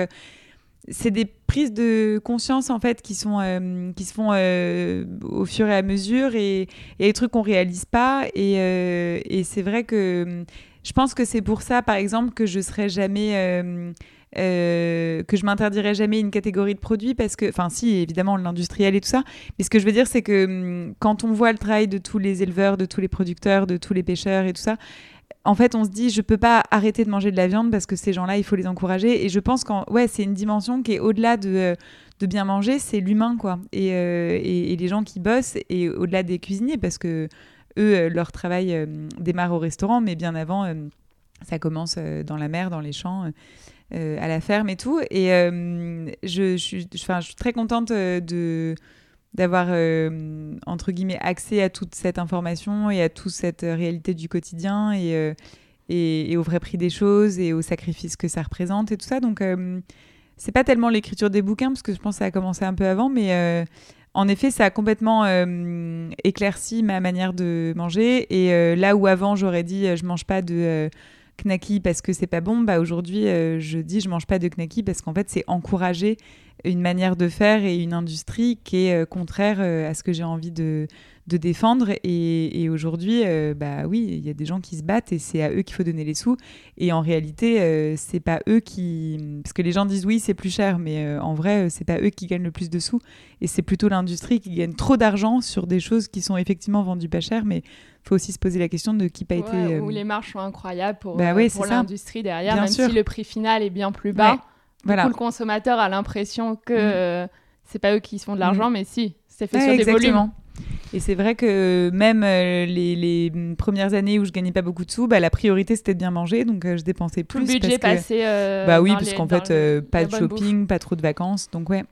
c'est des prises de conscience en fait qui sont euh, qui se font euh, au fur et à mesure et des trucs qu'on réalise pas. Et, euh, et c'est vrai que je pense que c'est pour ça par exemple que je serais jamais que je m'interdirais jamais une catégorie de produits parce que enfin si évidemment l'industriel et tout ça. Mais ce que je veux dire c'est que hum, quand on voit le travail de tous les éleveurs de tous les producteurs de tous les pêcheurs et tout ça en fait, on se dit, je peux pas arrêter de manger de la viande parce que ces gens-là, il faut les encourager. Et je pense qu'en ouais, c'est une dimension qui est au-delà de, de bien manger, c'est l'humain, quoi. Et, euh, et, les gens qui bossent, et au-delà des cuisiniers, parce que eux, euh, leur travail euh, démarre au restaurant, mais bien avant, ça commence dans la mer, dans les champs. à la ferme et tout. Et je, je suis très contente de, d'avoir euh, entre guillemets accès à toute cette information et à toute cette euh, réalité du quotidien euh, et, et, au vrai prix des choses et au sacrifice que ça représente et tout ça. Donc c'est pas tellement l'écriture des bouquins parce que je pense que ça a commencé un peu avant, mais en effet, ça a complètement euh, éclairci ma manière de manger. Et euh, là où avant j'aurais dit euh, je mange pas de knacky parce que c'est pas bon, bah aujourd'hui je dis je mange pas de knacky parce qu'en fait c'est encourager une manière de faire et une industrie qui est contraire à ce que j'ai envie de, de défendre. Et, aujourd'hui, euh, bah oui, il y a des gens qui se battent et c'est à eux qu'il faut donner les sous. Et en réalité, euh, c'est pas eux qui. Parce que les gens disent oui, c'est plus cher, mais euh, en vrai, c'est pas eux qui gagnent le plus de sous. Et c'est plutôt l'industrie qui gagne trop d'argent sur des choses qui sont effectivement vendues pas cher, mais faut aussi se poser la question de qui pas été. Où les marges sont incroyables pour, bah pour l'industrie derrière, même si le prix final est bien plus bas. voilà. le consommateur a l'impression que mm. c'est pas eux qui se font de l'argent, mm. mais si, c'est fait sur des volumes. Et c'est vrai que même euh, les, premières années où je gagnais pas beaucoup de sous, bah, la priorité c'était de bien manger, donc euh, je dépensais plus. le budget passé. Euh, bah oui, parce qu'en fait, pas de shopping, pas trop de vacances, donc ouais.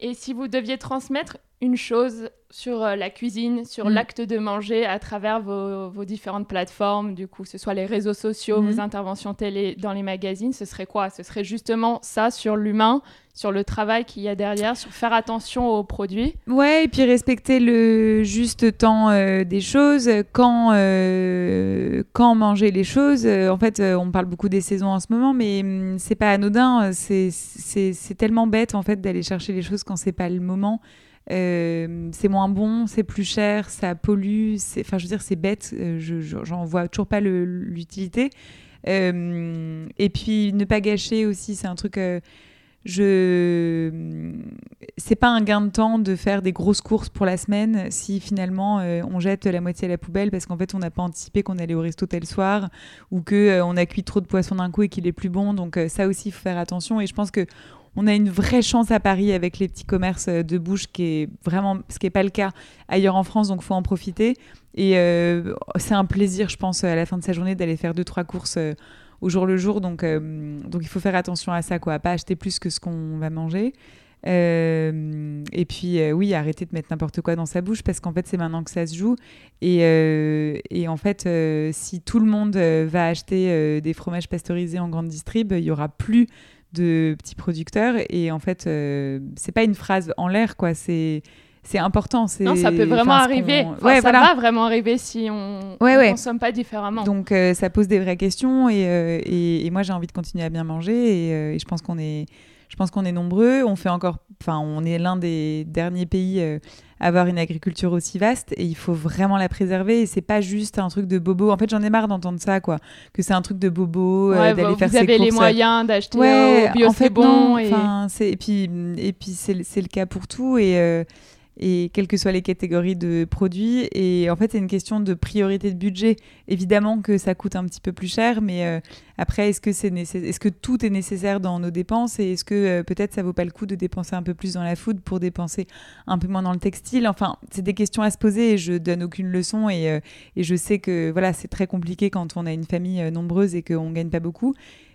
Et si vous deviez transmettre une chose sur la cuisine, sur mm. l'acte de manger à travers vos, différentes plateformes, du coup, que ce soit les réseaux sociaux, vos mm. interventions télé dans les magazines, ce serait quoi? Ce serait justement ça sur l'humain, sur le travail qu'il y a derrière, sur faire attention aux produits. Ouais, et puis respecter le juste temps euh, des choses, quand, euh, quand manger les choses. Euh, en fait, on parle beaucoup des saisons en ce moment, mais hum, c'est pas anodin. C'est tellement bête en fait d'aller chercher les choses quand c'est pas le moment. C'est moins bon, c'est plus cher, ça pollue. Enfin, je veux dire, c'est bête. je j'en vois toujours pas l'utilité. et puis ne pas gâcher aussi, c'est un truc je c'est pas un gain de temps de faire des grosses courses pour la semaine si finalement euh, on jette la moitié à la poubelle parce qu'en fait on n'a pas anticipé qu'on allait au resto tel soir ou que euh, on a cuit trop de poisson d'un coup et qu'il est plus bon donc euh, ça aussi il faut faire attention et je pense que on a une vraie chance à Paris avec les petits commerces de bouche qui est vraiment ce qui n'est pas le cas ailleurs en France donc faut en profiter et c'est un plaisir je pense à la fin de sa journée d'aller faire deux trois courses au jour le jour. Donc, euh, donc il faut faire attention à ça, quoi, pas acheter plus que ce qu'on va manger. Euh, et puis euh, oui, arrêter de mettre n'importe quoi dans sa bouche parce qu'en fait c'est maintenant que ça se joue. Et, et en fait, si tout le monde va acheter des fromages pasteurisés en grande distrib, il y aura plus de petits producteurs. Et en fait, c'est pas une phrase en l'air, quoi. C'est c'est important. Non, ça peut vraiment arriver. ça va vraiment arriver si on ne consomme pas différemment. Donc euh, ça pose des vraies questions euh, et, et, moi j'ai envie de continuer à bien manger et, euh, et je pense qu'on est, je pense qu'on est nombreux. On fait encore, enfin on est l'un des derniers pays à avoir une agriculture aussi vaste et il faut vraiment la préserver et c'est pas juste un truc de bobo. En fait j'en ai marre d'entendre ça quoi, que c'est un truc de bobo d'aller bah, faire ses courses. Vous avez les moyens d'acheter ouais, bio, en fait, bon. Et... et puis et puis c'est le cas pour tout et et quelles que soient les catégories de produits. Et en fait, c'est une question de priorité de budget. Évidemment que ça coûte un petit peu plus cher, mais euh, après, est-ce que, tout est nécessaire dans nos dépenses et est-ce que euh, peut-être ça vaut pas le coup de dépenser un peu plus dans la food pour dépenser un peu moins dans le textile? Enfin, c'est des questions à se poser et je donne aucune leçon et, euh, et je sais que voilà, c'est très compliqué quand on a une famille nombreuse et qu'on gagne pas beaucoup.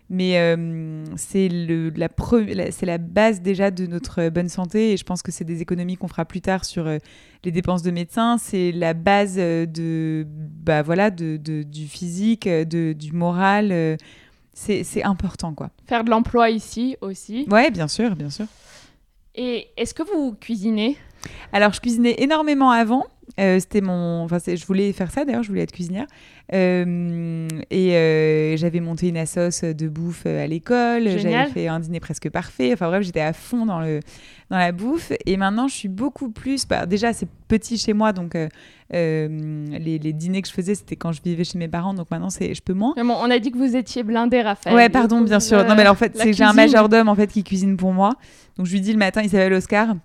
Mais euh, c'est la, base déjà de notre bonne santé et je pense que c'est des économies qu'on fera plus tard sur euh, les dépenses de médecins. C'est la base euh, de, bah, voilà, de, du physique, de, du moral. c'est important, quoi. Faire de l'emploi ici aussi. Ouais, bien sûr, bien sûr. Et est-ce que vous cuisinez? Alors, je cuisinais énormément avant. C'était mon, enfin, je voulais faire ça d'ailleurs, je voulais être cuisinière. Euh, et euh, j'avais monté une assos de bouffe euh, à l'école. J'avais fait un dîner presque parfait. Enfin bref, j'étais à fond dans, le, dans la bouffe. Et maintenant, je suis beaucoup plus. Bah, déjà, c'est petit chez moi, donc les, les, dîners que je faisais, c'était quand je vivais chez mes parents. Donc maintenant, c'est, je peux moins. bon, on a dit que vous étiez blindé, Raphaël. Ouais, pardon, bien sûr. non, mais en fait, c'est j'ai un majordome en fait qui cuisine pour moi. Donc je lui dis le matin, il s'appelle Oscar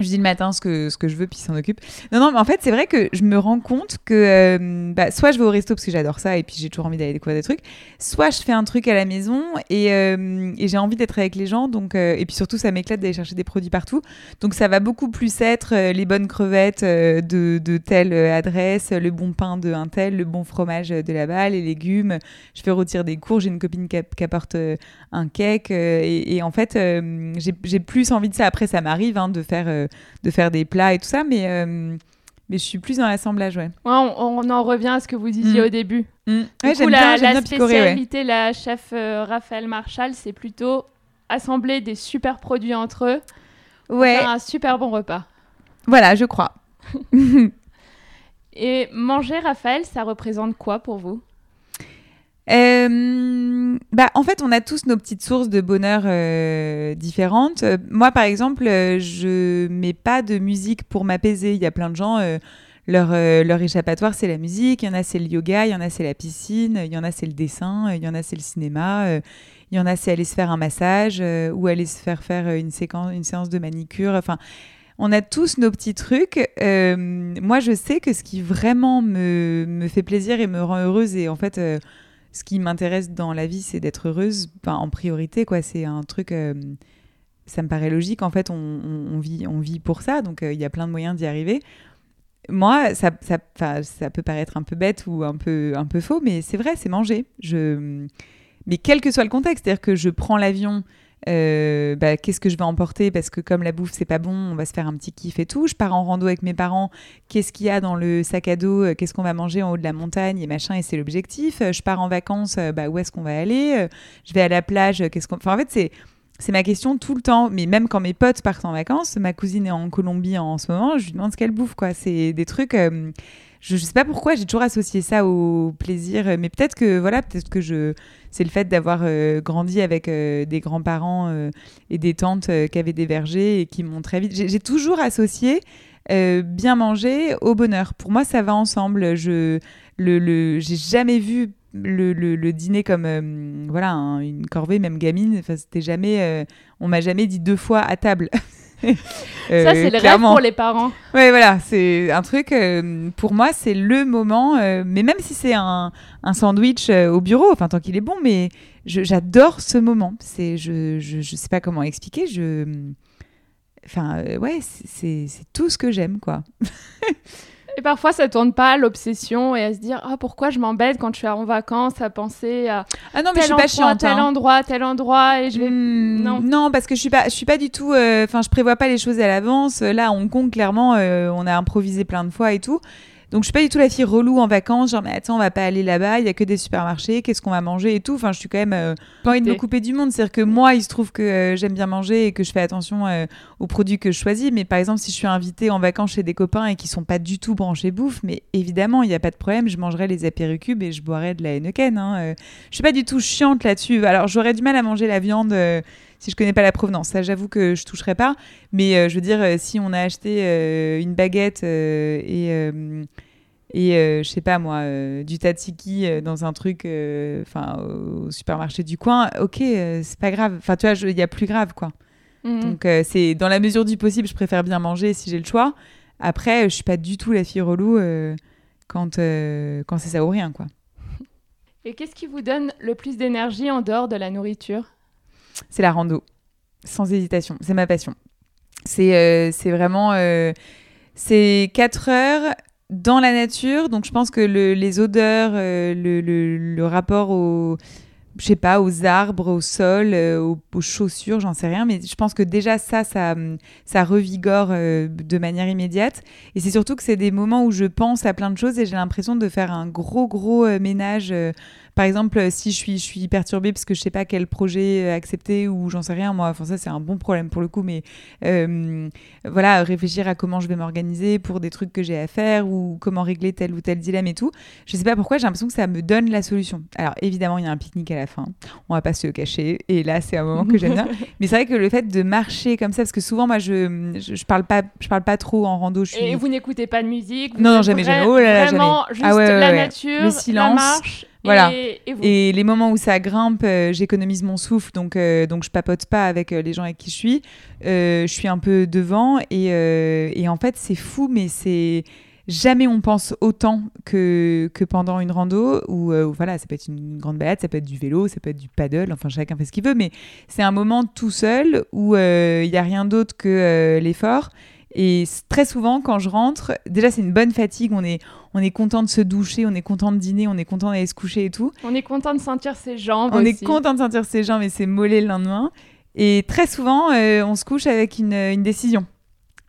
je dis le matin ce que, ce que je veux, puis il s'en occupe. Non, non, mais en fait, c'est vrai que je me rends compte que euh, bah, soit je vais au resto parce que j'adore ça et puis j'ai toujours envie d'aller découvrir des trucs, soit je fais un truc à la maison et, euh, j'ai envie d'être avec les gens. Donc, euh, et puis surtout, ça m'éclate d'aller chercher des produits partout. Donc, ça va beaucoup plus être les bonnes crevettes de, telle adresse, le bon pain de un tel, le bon fromage de là-bas, les légumes. Je fais rôtir des cours. J'ai une copine qui, apporte un cake. Et, et, en fait, j'ai plus envie de ça. Après, ça m'arrive hein, de faire de faire des plats et tout ça, mais, euh, mais je suis plus dans l'assemblage, ouais. on, en revient à ce que vous disiez mm. au début. Mm. la, la spécialité, la chef euh, Raphaël Marshall, c'est plutôt assembler des super produits entre eux, ouais. faire un super bon repas. Voilà, je crois. Et manger, Raphaël, ça représente quoi pour vous? Euh, bah, en fait, on a tous nos petites sources de bonheur euh, différentes. Euh, moi, par exemple, je mets pas de musique pour m'apaiser. Il y a plein de gens, leur, leur échappatoire, c'est la musique. Il y en a, c'est le yoga. Il y en a, c'est la piscine. Il y en a, c'est le dessin. Il y en a, c'est le cinéma. il y en a, c'est aller se faire un massage ou aller se faire faire une, séquence, une séance de manicure. Enfin, on a tous nos petits trucs. moi, je sais que ce qui vraiment me, me, fait plaisir et me rend heureuse, et en fait ce qui m'intéresse dans la vie, c'est d'être heureuse en priorité. quoi. C'est un truc. Euh, ça me paraît logique. En fait, on, vit, on vit pour ça. Donc, euh, il y a plein de moyens d'y arriver. Moi, ça, ça, ça, peut paraître un peu bête ou un peu, un peu faux, mais c'est vrai, c'est manger. Je... Mais quel que soit le contexte, c'est-à-dire que je prends l'avion euh, bah, qu'est-ce que je vais emporter? Parce que comme la bouffe c'est pas bon, on va se faire un petit kiff et tout. Je pars en rando avec mes parents, qu'est-ce qu'il y a dans le sac à dos, euh, qu'est-ce qu'on va manger en haut de la montagne et machin et c'est l'objectif. Euh, je pars en vacances, bah, où est-ce qu'on va aller? Je vais à la plage, qu'est-ce qu'on Enfin en fait c'est c'est ma question tout le temps, mais même quand mes potes partent en vacances, ma cousine est en Colombie en, ce moment, je lui demande ce qu'elle bouffe quoi. C'est des trucs je, ne sais pas pourquoi j'ai toujours associé ça au plaisir, mais peut-être que voilà, peut-être que je c'est le fait d'avoir euh, grandi avec euh, des grands-parents euh, et des tantes qui avaient des vergers et qui m'ont très vite. J'ai toujours associé bien manger au bonheur. Pour moi, ça va ensemble. Je le, le j'ai jamais vu le, le, dîner comme voilà une corvée même gamine enfin c'était jamais on m'a jamais dit deux fois à table Euh, ça, c'est le rêve pour les parents. Ouais, voilà, c'est un truc, euh, pour moi, c'est le moment, euh, mais même si c'est un, un, sandwich au bureau, enfin, tant qu'il est bon, mais j'adore ce moment. C'est, je, je, je, sais pas comment expliquer, je. Enfin, ouais, c'est tout ce que j'aime, quoi. Et parfois, ça tourne pas à l'obsession et à se dire ah pourquoi je m'embête quand je suis en vacances à penser à ah non mais je suis pas chiante, tel hein. endroit, tel endroit et je vais hmm, non non parce que je suis pas je suis pas du tout euh, enfin je prévois pas les choses à l'avance. Là, à Hong Kong, clairement, euh, on a improvisé plein de fois et tout. Donc je suis pas du tout la fille relou en vacances, genre mais attends on va pas aller là-bas, il y a que des supermarchés, qu'est-ce qu'on va manger et tout. Enfin je suis quand même euh, pas envie de me couper du monde, c'est-à-dire que moi il se trouve que euh, j'aime bien manger et que je fais attention euh, aux produits que je choisis. Mais par exemple si je suis invitée en vacances chez des copains et qui sont pas du tout branchés bouffe, mais évidemment il n'y a pas de problème, je mangerai les apéricubes et je boirai de la Heineken. Hein. je suis pas du tout chiante là-dessus. Alors j'aurais du mal à manger la viande si je connais pas la provenance. Ça, j'avoue que je toucherai pas. Mais je veux dire, si on a acheté une baguette et et euh, je sais pas moi, euh, du tatsiki euh, dans un truc, enfin au supermarché du coin, ok, c'est pas grave. Enfin, tu vois, il y a plus grave, quoi. Mhm. Donc, c'est dans la mesure du possible, je préfère bien manger si j'ai le choix. Après, je suis pas du tout la fille relou quand, quand c'est ça ou rien, quoi. Et qu'est-ce qui vous donne le plus d'énergie en dehors de la nourriture? C'est la rando, sans hésitation. C'est ma passion. C'est c'est vraiment. c'est 4 heures dans la nature. Donc je pense que les odeurs, euh, le, rapport au, je sais pas, aux arbres, au sol, euh, aux, chaussures, j'en sais rien, mais je pense que déjà ça, ça, ça revigore euh, de manière immédiate. Et c'est surtout que c'est des moments où je pense à plein de choses et j'ai l'impression de faire un gros, gros ménage par exemple, euh, si je suis, je suis perturbée parce que je sais pas quel projet euh, accepter ou j'en sais rien, moi, enfin ça c'est un bon problème pour le coup, mais euh, voilà, réfléchir à comment je vais m'organiser pour des trucs que j'ai à faire ou comment régler tel ou tel dilemme et tout. Je sais pas pourquoi, j'ai l'impression que ça me donne la solution. Alors évidemment, il y a un pique-nique à la fin, on va pas se le cacher, et là c'est un moment que j'aime bien. mais c'est vrai que le fait de marcher comme ça, parce que souvent moi je, je, parle pas, je parle pas trop en rando. Je suis... Et vous n'écoutez pas de musique Non, non, jamais, jamais. Oh là là, vraiment jamais. juste ah la nature, le silence. la marche voilà. Et, les moments où ça grimpe, euh, j'économise mon souffle, donc, euh, donc je papote pas avec euh, les gens avec qui je suis. je suis un peu devant et, et en fait, c'est fou, mais c'est. Jamais on pense autant que, que pendant une rando où, voilà, ça peut être une grande balade, ça peut être du vélo, ça peut être du paddle, enfin chacun fait ce qu'il veut, mais c'est un moment tout seul où il n'y a rien d'autre que l'effort et très souvent, quand je rentre, déjà c'est une bonne fatigue, on est, on est content de se doucher, on est content de dîner, on est content d'aller se coucher et tout. On est content de sentir ses jambes. On est content de sentir ses jambes et ses mollets le lendemain. Et très souvent, euh, on se couche avec une, une décision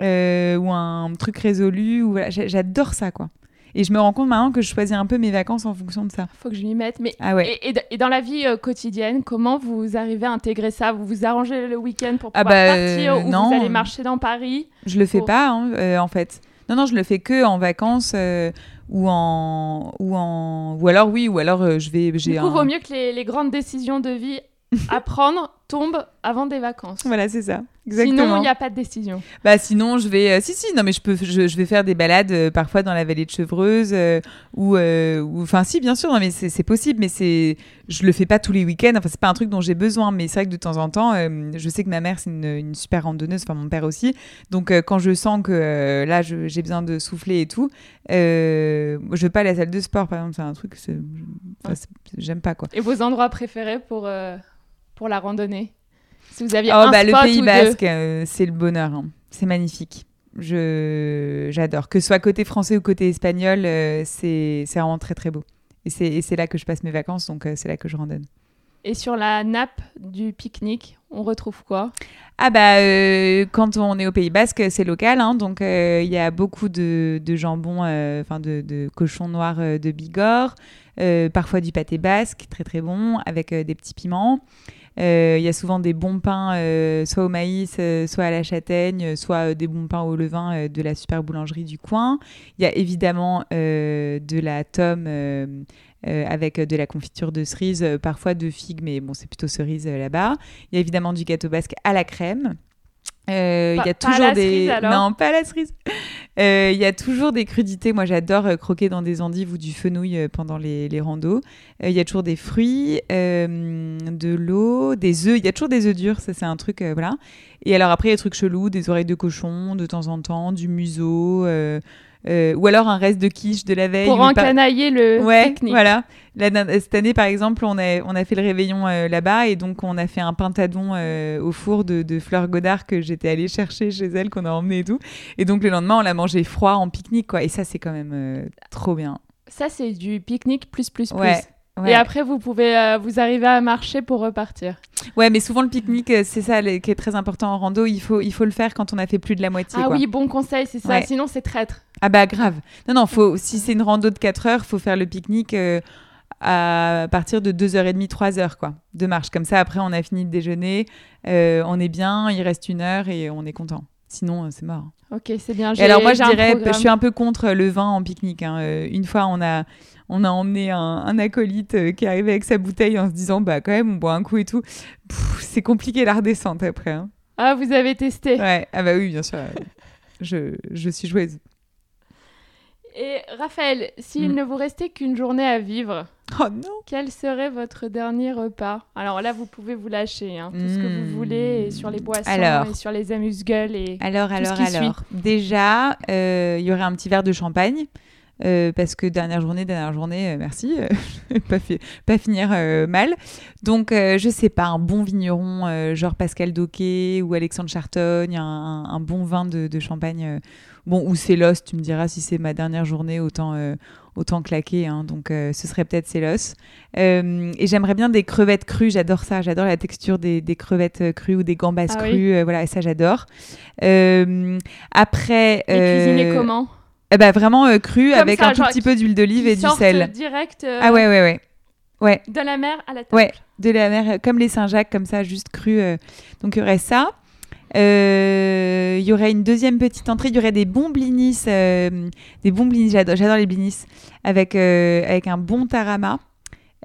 euh, ou un truc résolu. Ou voilà. J'adore ça, quoi. Et je me rends compte maintenant que je choisis un peu mes vacances en fonction de ça. Faut que je m'y mette. Mais Ah ouais. et, dans la vie euh, quotidienne, comment vous arrivez à intégrer ça? Vous vous arrangez le week-end pour Ah pouvoir bah, partir euh, ou non. vous allez marcher dans Paris? Je le fais Pour- pas, hein, euh, en fait. Non, non, je le fais que en vacances euh, ou en ou en ou alors oui, ou alors je vais. J'ai Du coup, un... vaut mieux que les, les grandes décisions de vie à prendre tombent avant des vacances. Voilà, c'est ça. Exactement. Sinon, il n'y a pas de décision. Bah sinon je vais euh, si si non mais je peux je, je vais faire des balades euh, parfois dans la vallée de Chevreuse euh, ou enfin si bien sûr non mais c'est c'est possible mais c'est je le fais pas tous les week-ends enfin c'est pas un truc dont j'ai besoin mais c'est vrai que de temps en temps je sais que ma mère c'est une, une super randonneuse enfin mon père aussi donc quand je sens que là j'ai besoin de souffler et tout je vais pas à la salle de sport par exemple c'est un truc que j'aime pas quoi Et vos endroits préférés pour, pour la randonnée Si vous aviez Oh, un bah, le spot Pays ou Basque, euh, c'est le bonheur. hein. C'est magnifique. Je j'adore. Que ce soit côté français ou côté espagnol, euh, c'est c'est vraiment très très beau. Et c'est et c'est là que je passe mes vacances, donc euh, c'est là que je randonne. Et sur la nappe du pique-nique, on retrouve quoi? Ah bah euh, quand on est au Pays Basque, c'est local, hein, donc euh, il y a beaucoup de, de jambon, euh, enfin de, de cochon noir de Bigorre, parfois du pâté basque, très très bon, avec des petits piments. Euh, Il y a souvent des bons pains, euh, soit au maïs, euh, soit à la châtaigne, soit euh, des bons pains au levain euh, de la super boulangerie du coin. Il y a évidemment euh, de la tome euh, euh, avec de la confiture de cerise, euh, parfois de figues, mais bon, c'est plutôt cerise euh, là-bas. Il y a évidemment du gâteau basque à la crème. Euh, il y a toujours des non pas la cerise. Euh, Il y a toujours des crudités. Moi, j'adore euh, croquer dans des endives ou du fenouil pendant les, les randos. Il y a toujours des fruits, de l'eau, des œufs. Il y a toujours des œufs durs. Ça, c'est un truc, voilà. Et alors après, il y a des trucs chelous, des oreilles de cochon de temps en temps, du museau, euh, euh, ou alors un reste de quiche de la veille. Pour encanailler le Ouais, pique-nique. voilà. La- cette année, par exemple, on a, on a fait le réveillon euh, là-bas et donc on a fait un pintadon euh, au four de, de Fleur Godard que j'étais allée chercher chez elle, qu'on a emmené et tout. Et donc le lendemain, on l'a mangé froid en pique-nique, quoi. Et ça, c'est quand même euh, trop bien. Ça, c'est du pique-nique plus, plus, plus. Ouais. Et après, vous pouvez euh, vous arriver à marcher pour repartir. ouais, mais souvent le pique-nique, euh, c'est ça qui est très important en rando. Il faut, il faut le faire quand on a fait plus de la moitié. Ah quoi. oui, bon conseil, c'est ça. Ouais. Sinon, c'est traître. Ah bah grave. Non, non, faut, si c'est une rando de 4 heures, faut faire le pique-nique euh, à partir de 2h30, 3h quoi, de marche. Comme ça, après, on a fini de déjeuner, euh, on est bien, il reste une heure et on est content. Sinon, euh, c'est mort. Ok, c'est bien. Et alors moi, je dirais, je suis un peu contre le vin en pique-nique. hein. Euh, Une fois, on a, on a emmené un, un acolyte euh, qui arrivait avec sa bouteille en se disant, bah quand même, on boit un coup et tout. C'est compliqué la redescente après. hein. Ah, vous avez testé. Ouais, ah bah oui, bien sûr. euh, Je, je suis joueuse. Et Raphaël, s'il Mm. ne vous restait qu'une journée à vivre, Oh non quel serait votre dernier repas? Alors là, vous pouvez vous lâcher, hein, tout ce que vous voulez, et sur les boissons, Alors. et sur les amuse-gueules. Et... Alors, Tout ce alors, qui suit. alors. Déjà, euh, il y aurait un petit verre de champagne. Euh, parce que dernière journée, dernière journée, euh, merci, euh, pas, fi- pas finir mal. Donc, je sais pas, un bon vigneron, genre Pascal Doquet ou Alexandre Chartogne, un, bon vin de, de champagne. bon, ou Célos, tu me diras si c'est ma dernière journée, autant, autant claquer. hein. donc, euh, ce serait peut-être Célos. Euh, et j'aimerais bien des crevettes crues, j'adore ça, j'adore la texture des, des crevettes crues ou des gambas Ah oui. crues, euh, voilà, ça j'adore. Après, Et cuisiner comment? Eh ben, vraiment euh, cru Comme avec ça, un tout genre petit peu d'huile d'olive et du sortent sel. direct euh, Ah ouais, ouais, ouais. Ouais, de la mer à la table. ouais, de la mer, euh, comme les Saint-Jacques, comme ça, juste cru. euh. Donc il y aurait ça. Euh, Il y aurait une deuxième petite entrée. Il y aurait des bons blinis, euh, des bons blinis. J'adore, j'adore les blinis avec euh, avec un bon tarama.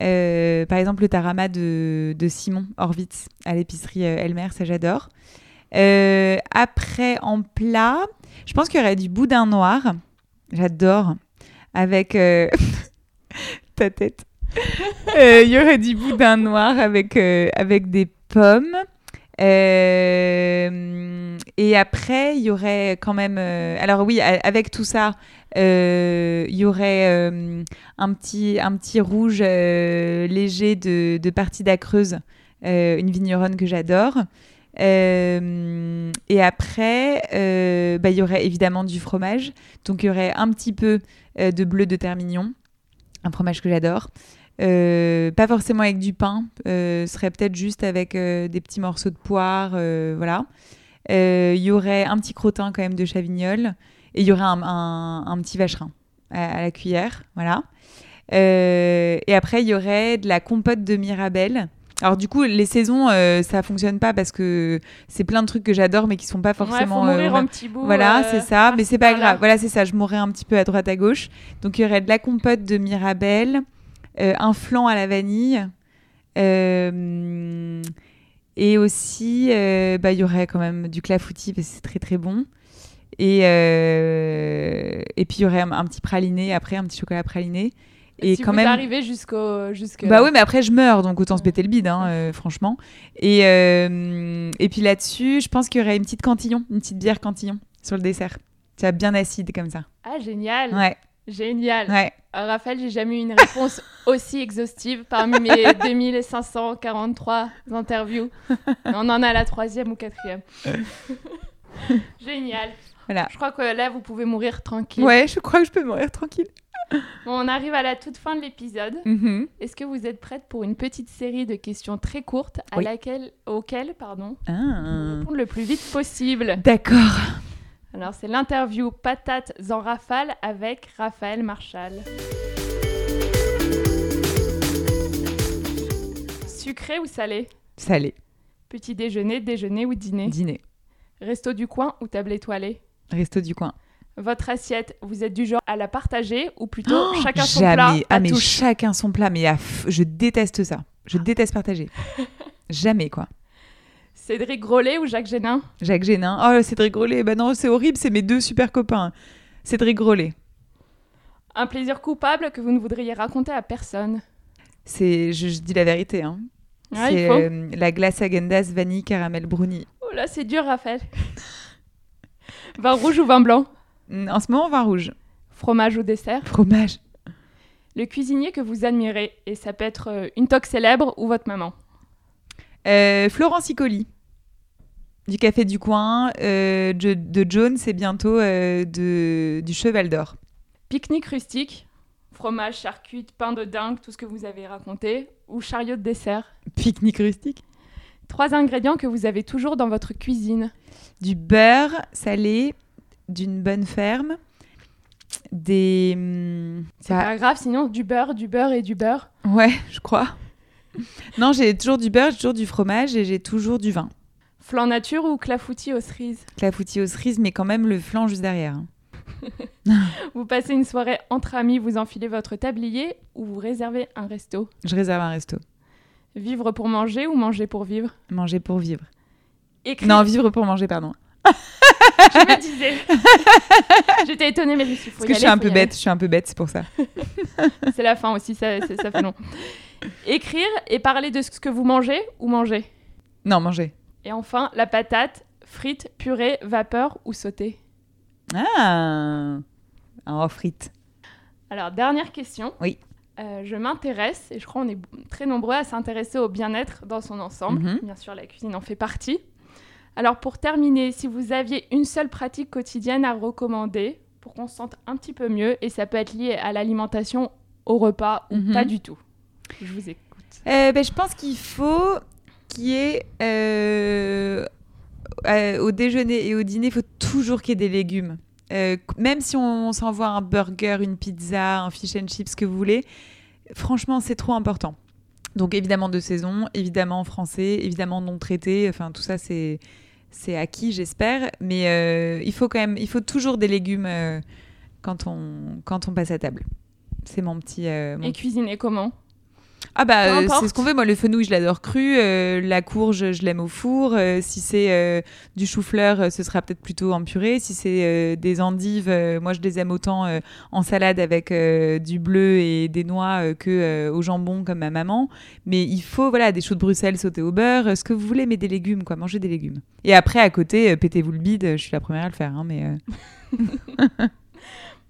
Euh, par exemple, le tarama de, de Simon Horvitz à l'épicerie euh, Elmer, ça j'adore. Euh, après, en plat, je pense qu'il y aurait du boudin noir. J'adore. Avec euh, ta tête. Il y aurait du boudin noir avec, euh, avec des pommes. Euh, et après, il y aurait quand même. euh, alors, oui, avec tout ça, euh, il y aurait un, petit, un petit rouge léger de, de partie d'Acreuse, une vigneronne que j'adore. Euh, et après, euh, bah, il y aurait évidemment du fromage. Donc, il y aurait un petit peu euh, de bleu de Termignon, un fromage que j'adore. Pas forcément avec du pain, ce serait peut-être juste avec des petits morceaux de poire, voilà. Il y aurait un petit crottin quand même de chavignol et il y aurait un, petit vacherin. à, la cuillère, voilà. Et après, il y aurait de la compote de Mirabelle. Alors du coup, les saisons, euh, ça fonctionne pas parce que c'est plein de trucs que j'adore mais qui sont pas Ouais, forcément. faut mourir euh, en petits bouts. voilà, euh, c'est ça, mais c'est pas grave. Voilà, c'est ça, je mourrais un petit peu à droite à gauche. Donc il y aurait de la compote de Mirabelle, euh, un flan à la vanille, et aussi, bah, il y aurait quand même du clafoutis parce que c'est très très bon. Et, et puis il y aurait un, un petit praliné après, un petit chocolat praliné. Et si quand vous même. arrivez jusqu'au jusque Bah oui, mais après je meurs, donc autant se péter le bide, hein, euh, franchement. Et, euh, et puis là-dessus, je pense qu'il y aurait une petite cantillon, une petite bière cantillon sur le dessert. Ça bien acide comme ça. Ah génial, Ouais, génial. ouais. Euh, Raphaël, j'ai jamais eu une réponse aussi exhaustive parmi mes 2543 interviews. On en a la troisième ou quatrième. Génial. Voilà. Je crois que là, vous pouvez mourir tranquille. Ouais, je crois que je peux mourir tranquille. Bon, on arrive à la toute fin de l'épisode. Mhm. Est-ce que vous êtes prête pour une petite série de questions très courtes à Oui. laquelle, auxquelles pardon, Ah. répondre le plus vite possible D'accord. Alors, c'est l'interview Patates en rafale avec Raphaël Marchal. Sucré ou salé? Salé. Petit déjeuner, déjeuner ou dîner? Dîner. Resto du coin ou table étoilée? Resto du coin. Votre assiette, vous êtes du genre à la partager ou plutôt Oh, chacun son jamais. plat Ah à mais touche chacun son plat, mais f- je déteste ça. Je déteste partager. jamais quoi. Cédric Grolet ou Jacques Génin? Jacques Génin. Oh Cédric Grolet. Bah non, c'est horrible. C'est mes deux super copains. Cédric Grolet. Un plaisir coupable que vous ne voudriez raconter à personne C'est, je, je dis la vérité. Hein. Ouais, c'est faut. euh, la glace Agendas vanille caramel brownie. Oh là, c'est dur, Raphaël. vin rouge ou vin blanc? En ce moment, vin rouge. Fromage ou dessert Fromage. Le cuisinier que vous admirez, et ça peut être euh, une toque célèbre ou votre maman. Euh, Florence Icoli. Du café du coin. euh, de, de Jones et bientôt euh, de, du Cheval d'Or. Pique-nique rustique, fromage, charcuterie, pain de dingue, tout ce que vous avez raconté, ou chariot de dessert. Pique-nique rustique. Trois ingrédients que vous avez toujours dans votre cuisine. Du beurre salé d'une bonne ferme. Des. hum, C'est ça- pas grave, sinon du beurre, du beurre et du beurre. Ouais, je crois. non, j'ai toujours du beurre, j'ai toujours du fromage et j'ai toujours du vin. Flan nature ou clafoutis aux cerises? Clafoutis aux cerises, mais quand même le flan juste derrière. hein. Vous passez une soirée entre amis, vous enfilez votre tablier ou vous réservez un resto? Je réserve un resto. Vivre pour manger ou manger pour vivre? Manger pour vivre. Écrire. Non, vivre pour manger, pardon. Je me disais. J'étais étonnée, mais je me suis Parce que je suis un peu bête, je suis un peu bête, c'est pour ça. C'est la fin aussi, ça, ça fait long. Écrire et parler de ce que vous mangez ou manger. Non, manger. Et enfin, la patate, frite, purée, vapeur ou sautée? Ah Oh, frites. Alors, dernière question. Oui. Euh, je m'intéresse, et je crois qu'on est très nombreux à s'intéresser au bien-être dans son ensemble. Mhm. Bien sûr, la cuisine en fait partie. Alors, pour terminer, si vous aviez une seule pratique quotidienne à recommander pour qu'on se sente un petit peu mieux, et ça peut être lié à l'alimentation, au repas ou Mhm. pas du tout. Je vous écoute. Euh, ben, je pense qu'il faut qu'il y ait euh, euh, au déjeuner et au dîner, il faut toujours qu'il y ait des légumes. Euh, même si on s'envoie un burger, une pizza, un fish and chips, ce que vous voulez, franchement, c'est trop important. Donc évidemment de saison, évidemment français, évidemment non traité, enfin tout ça c'est c'est acquis j'espère, mais euh, il faut quand même, il faut toujours des légumes euh, quand on quand on passe à table. C'est mon petit, euh, mon Et cuisiner comment? Ah bah euh, c'est ce qu'on fait. Moi le fenouil je l'adore cru, euh, la courge je l'aime au four. euh, si c'est euh, du chou-fleur, ce sera peut-être plutôt en purée. Si c'est des endives, moi je les aime autant en salade avec du bleu et des noix que au jambon comme ma maman. Mais il faut voilà des choux de Bruxelles sautés au beurre, ce que vous voulez, mais des légumes quoi, mangez des légumes. Et après à côté, pétez-vous le bide. Je suis la première à le faire, hein, mais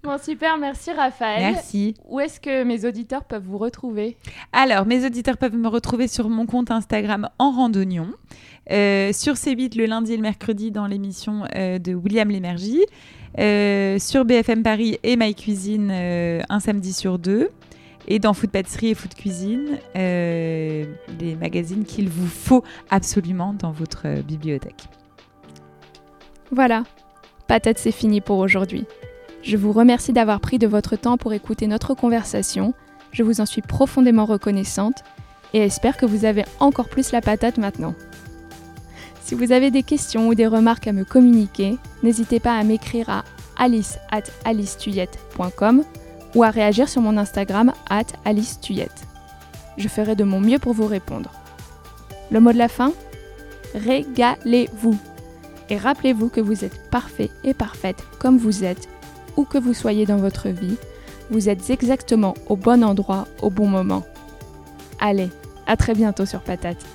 Bon, super, merci Raphaël. merci. Où est-ce que mes auditeurs peuvent vous retrouver? Alors, mes auditeurs peuvent me retrouver sur mon compte Instagram en randonnion, euh, sur C8 le lundi et le mercredi dans l'émission euh, de William Lémergie, euh, sur BFM Paris et My Cuisine euh, un samedi sur deux, et dans Food Pâtisserie et Food Cuisine, euh, les magazines qu'il vous faut absolument dans votre bibliothèque. Voilà, patate c'est fini pour aujourd'hui. Je vous remercie d'avoir pris de votre temps pour écouter notre conversation. Je vous en suis profondément reconnaissante et espère que vous avez encore plus la patate maintenant. Si vous avez des questions ou des remarques à me communiquer, n'hésitez pas à m'écrire à alice at alicetuyette.com ou à réagir sur mon Instagram at alicetuyette. Je ferai de mon mieux pour vous répondre. Le mot de la fin? Régalez-vous. Et rappelez-vous que vous êtes parfait et parfaite comme vous êtes, où que vous soyez dans votre vie, vous êtes exactement au bon endroit au bon moment. Allez, à très bientôt sur Patate.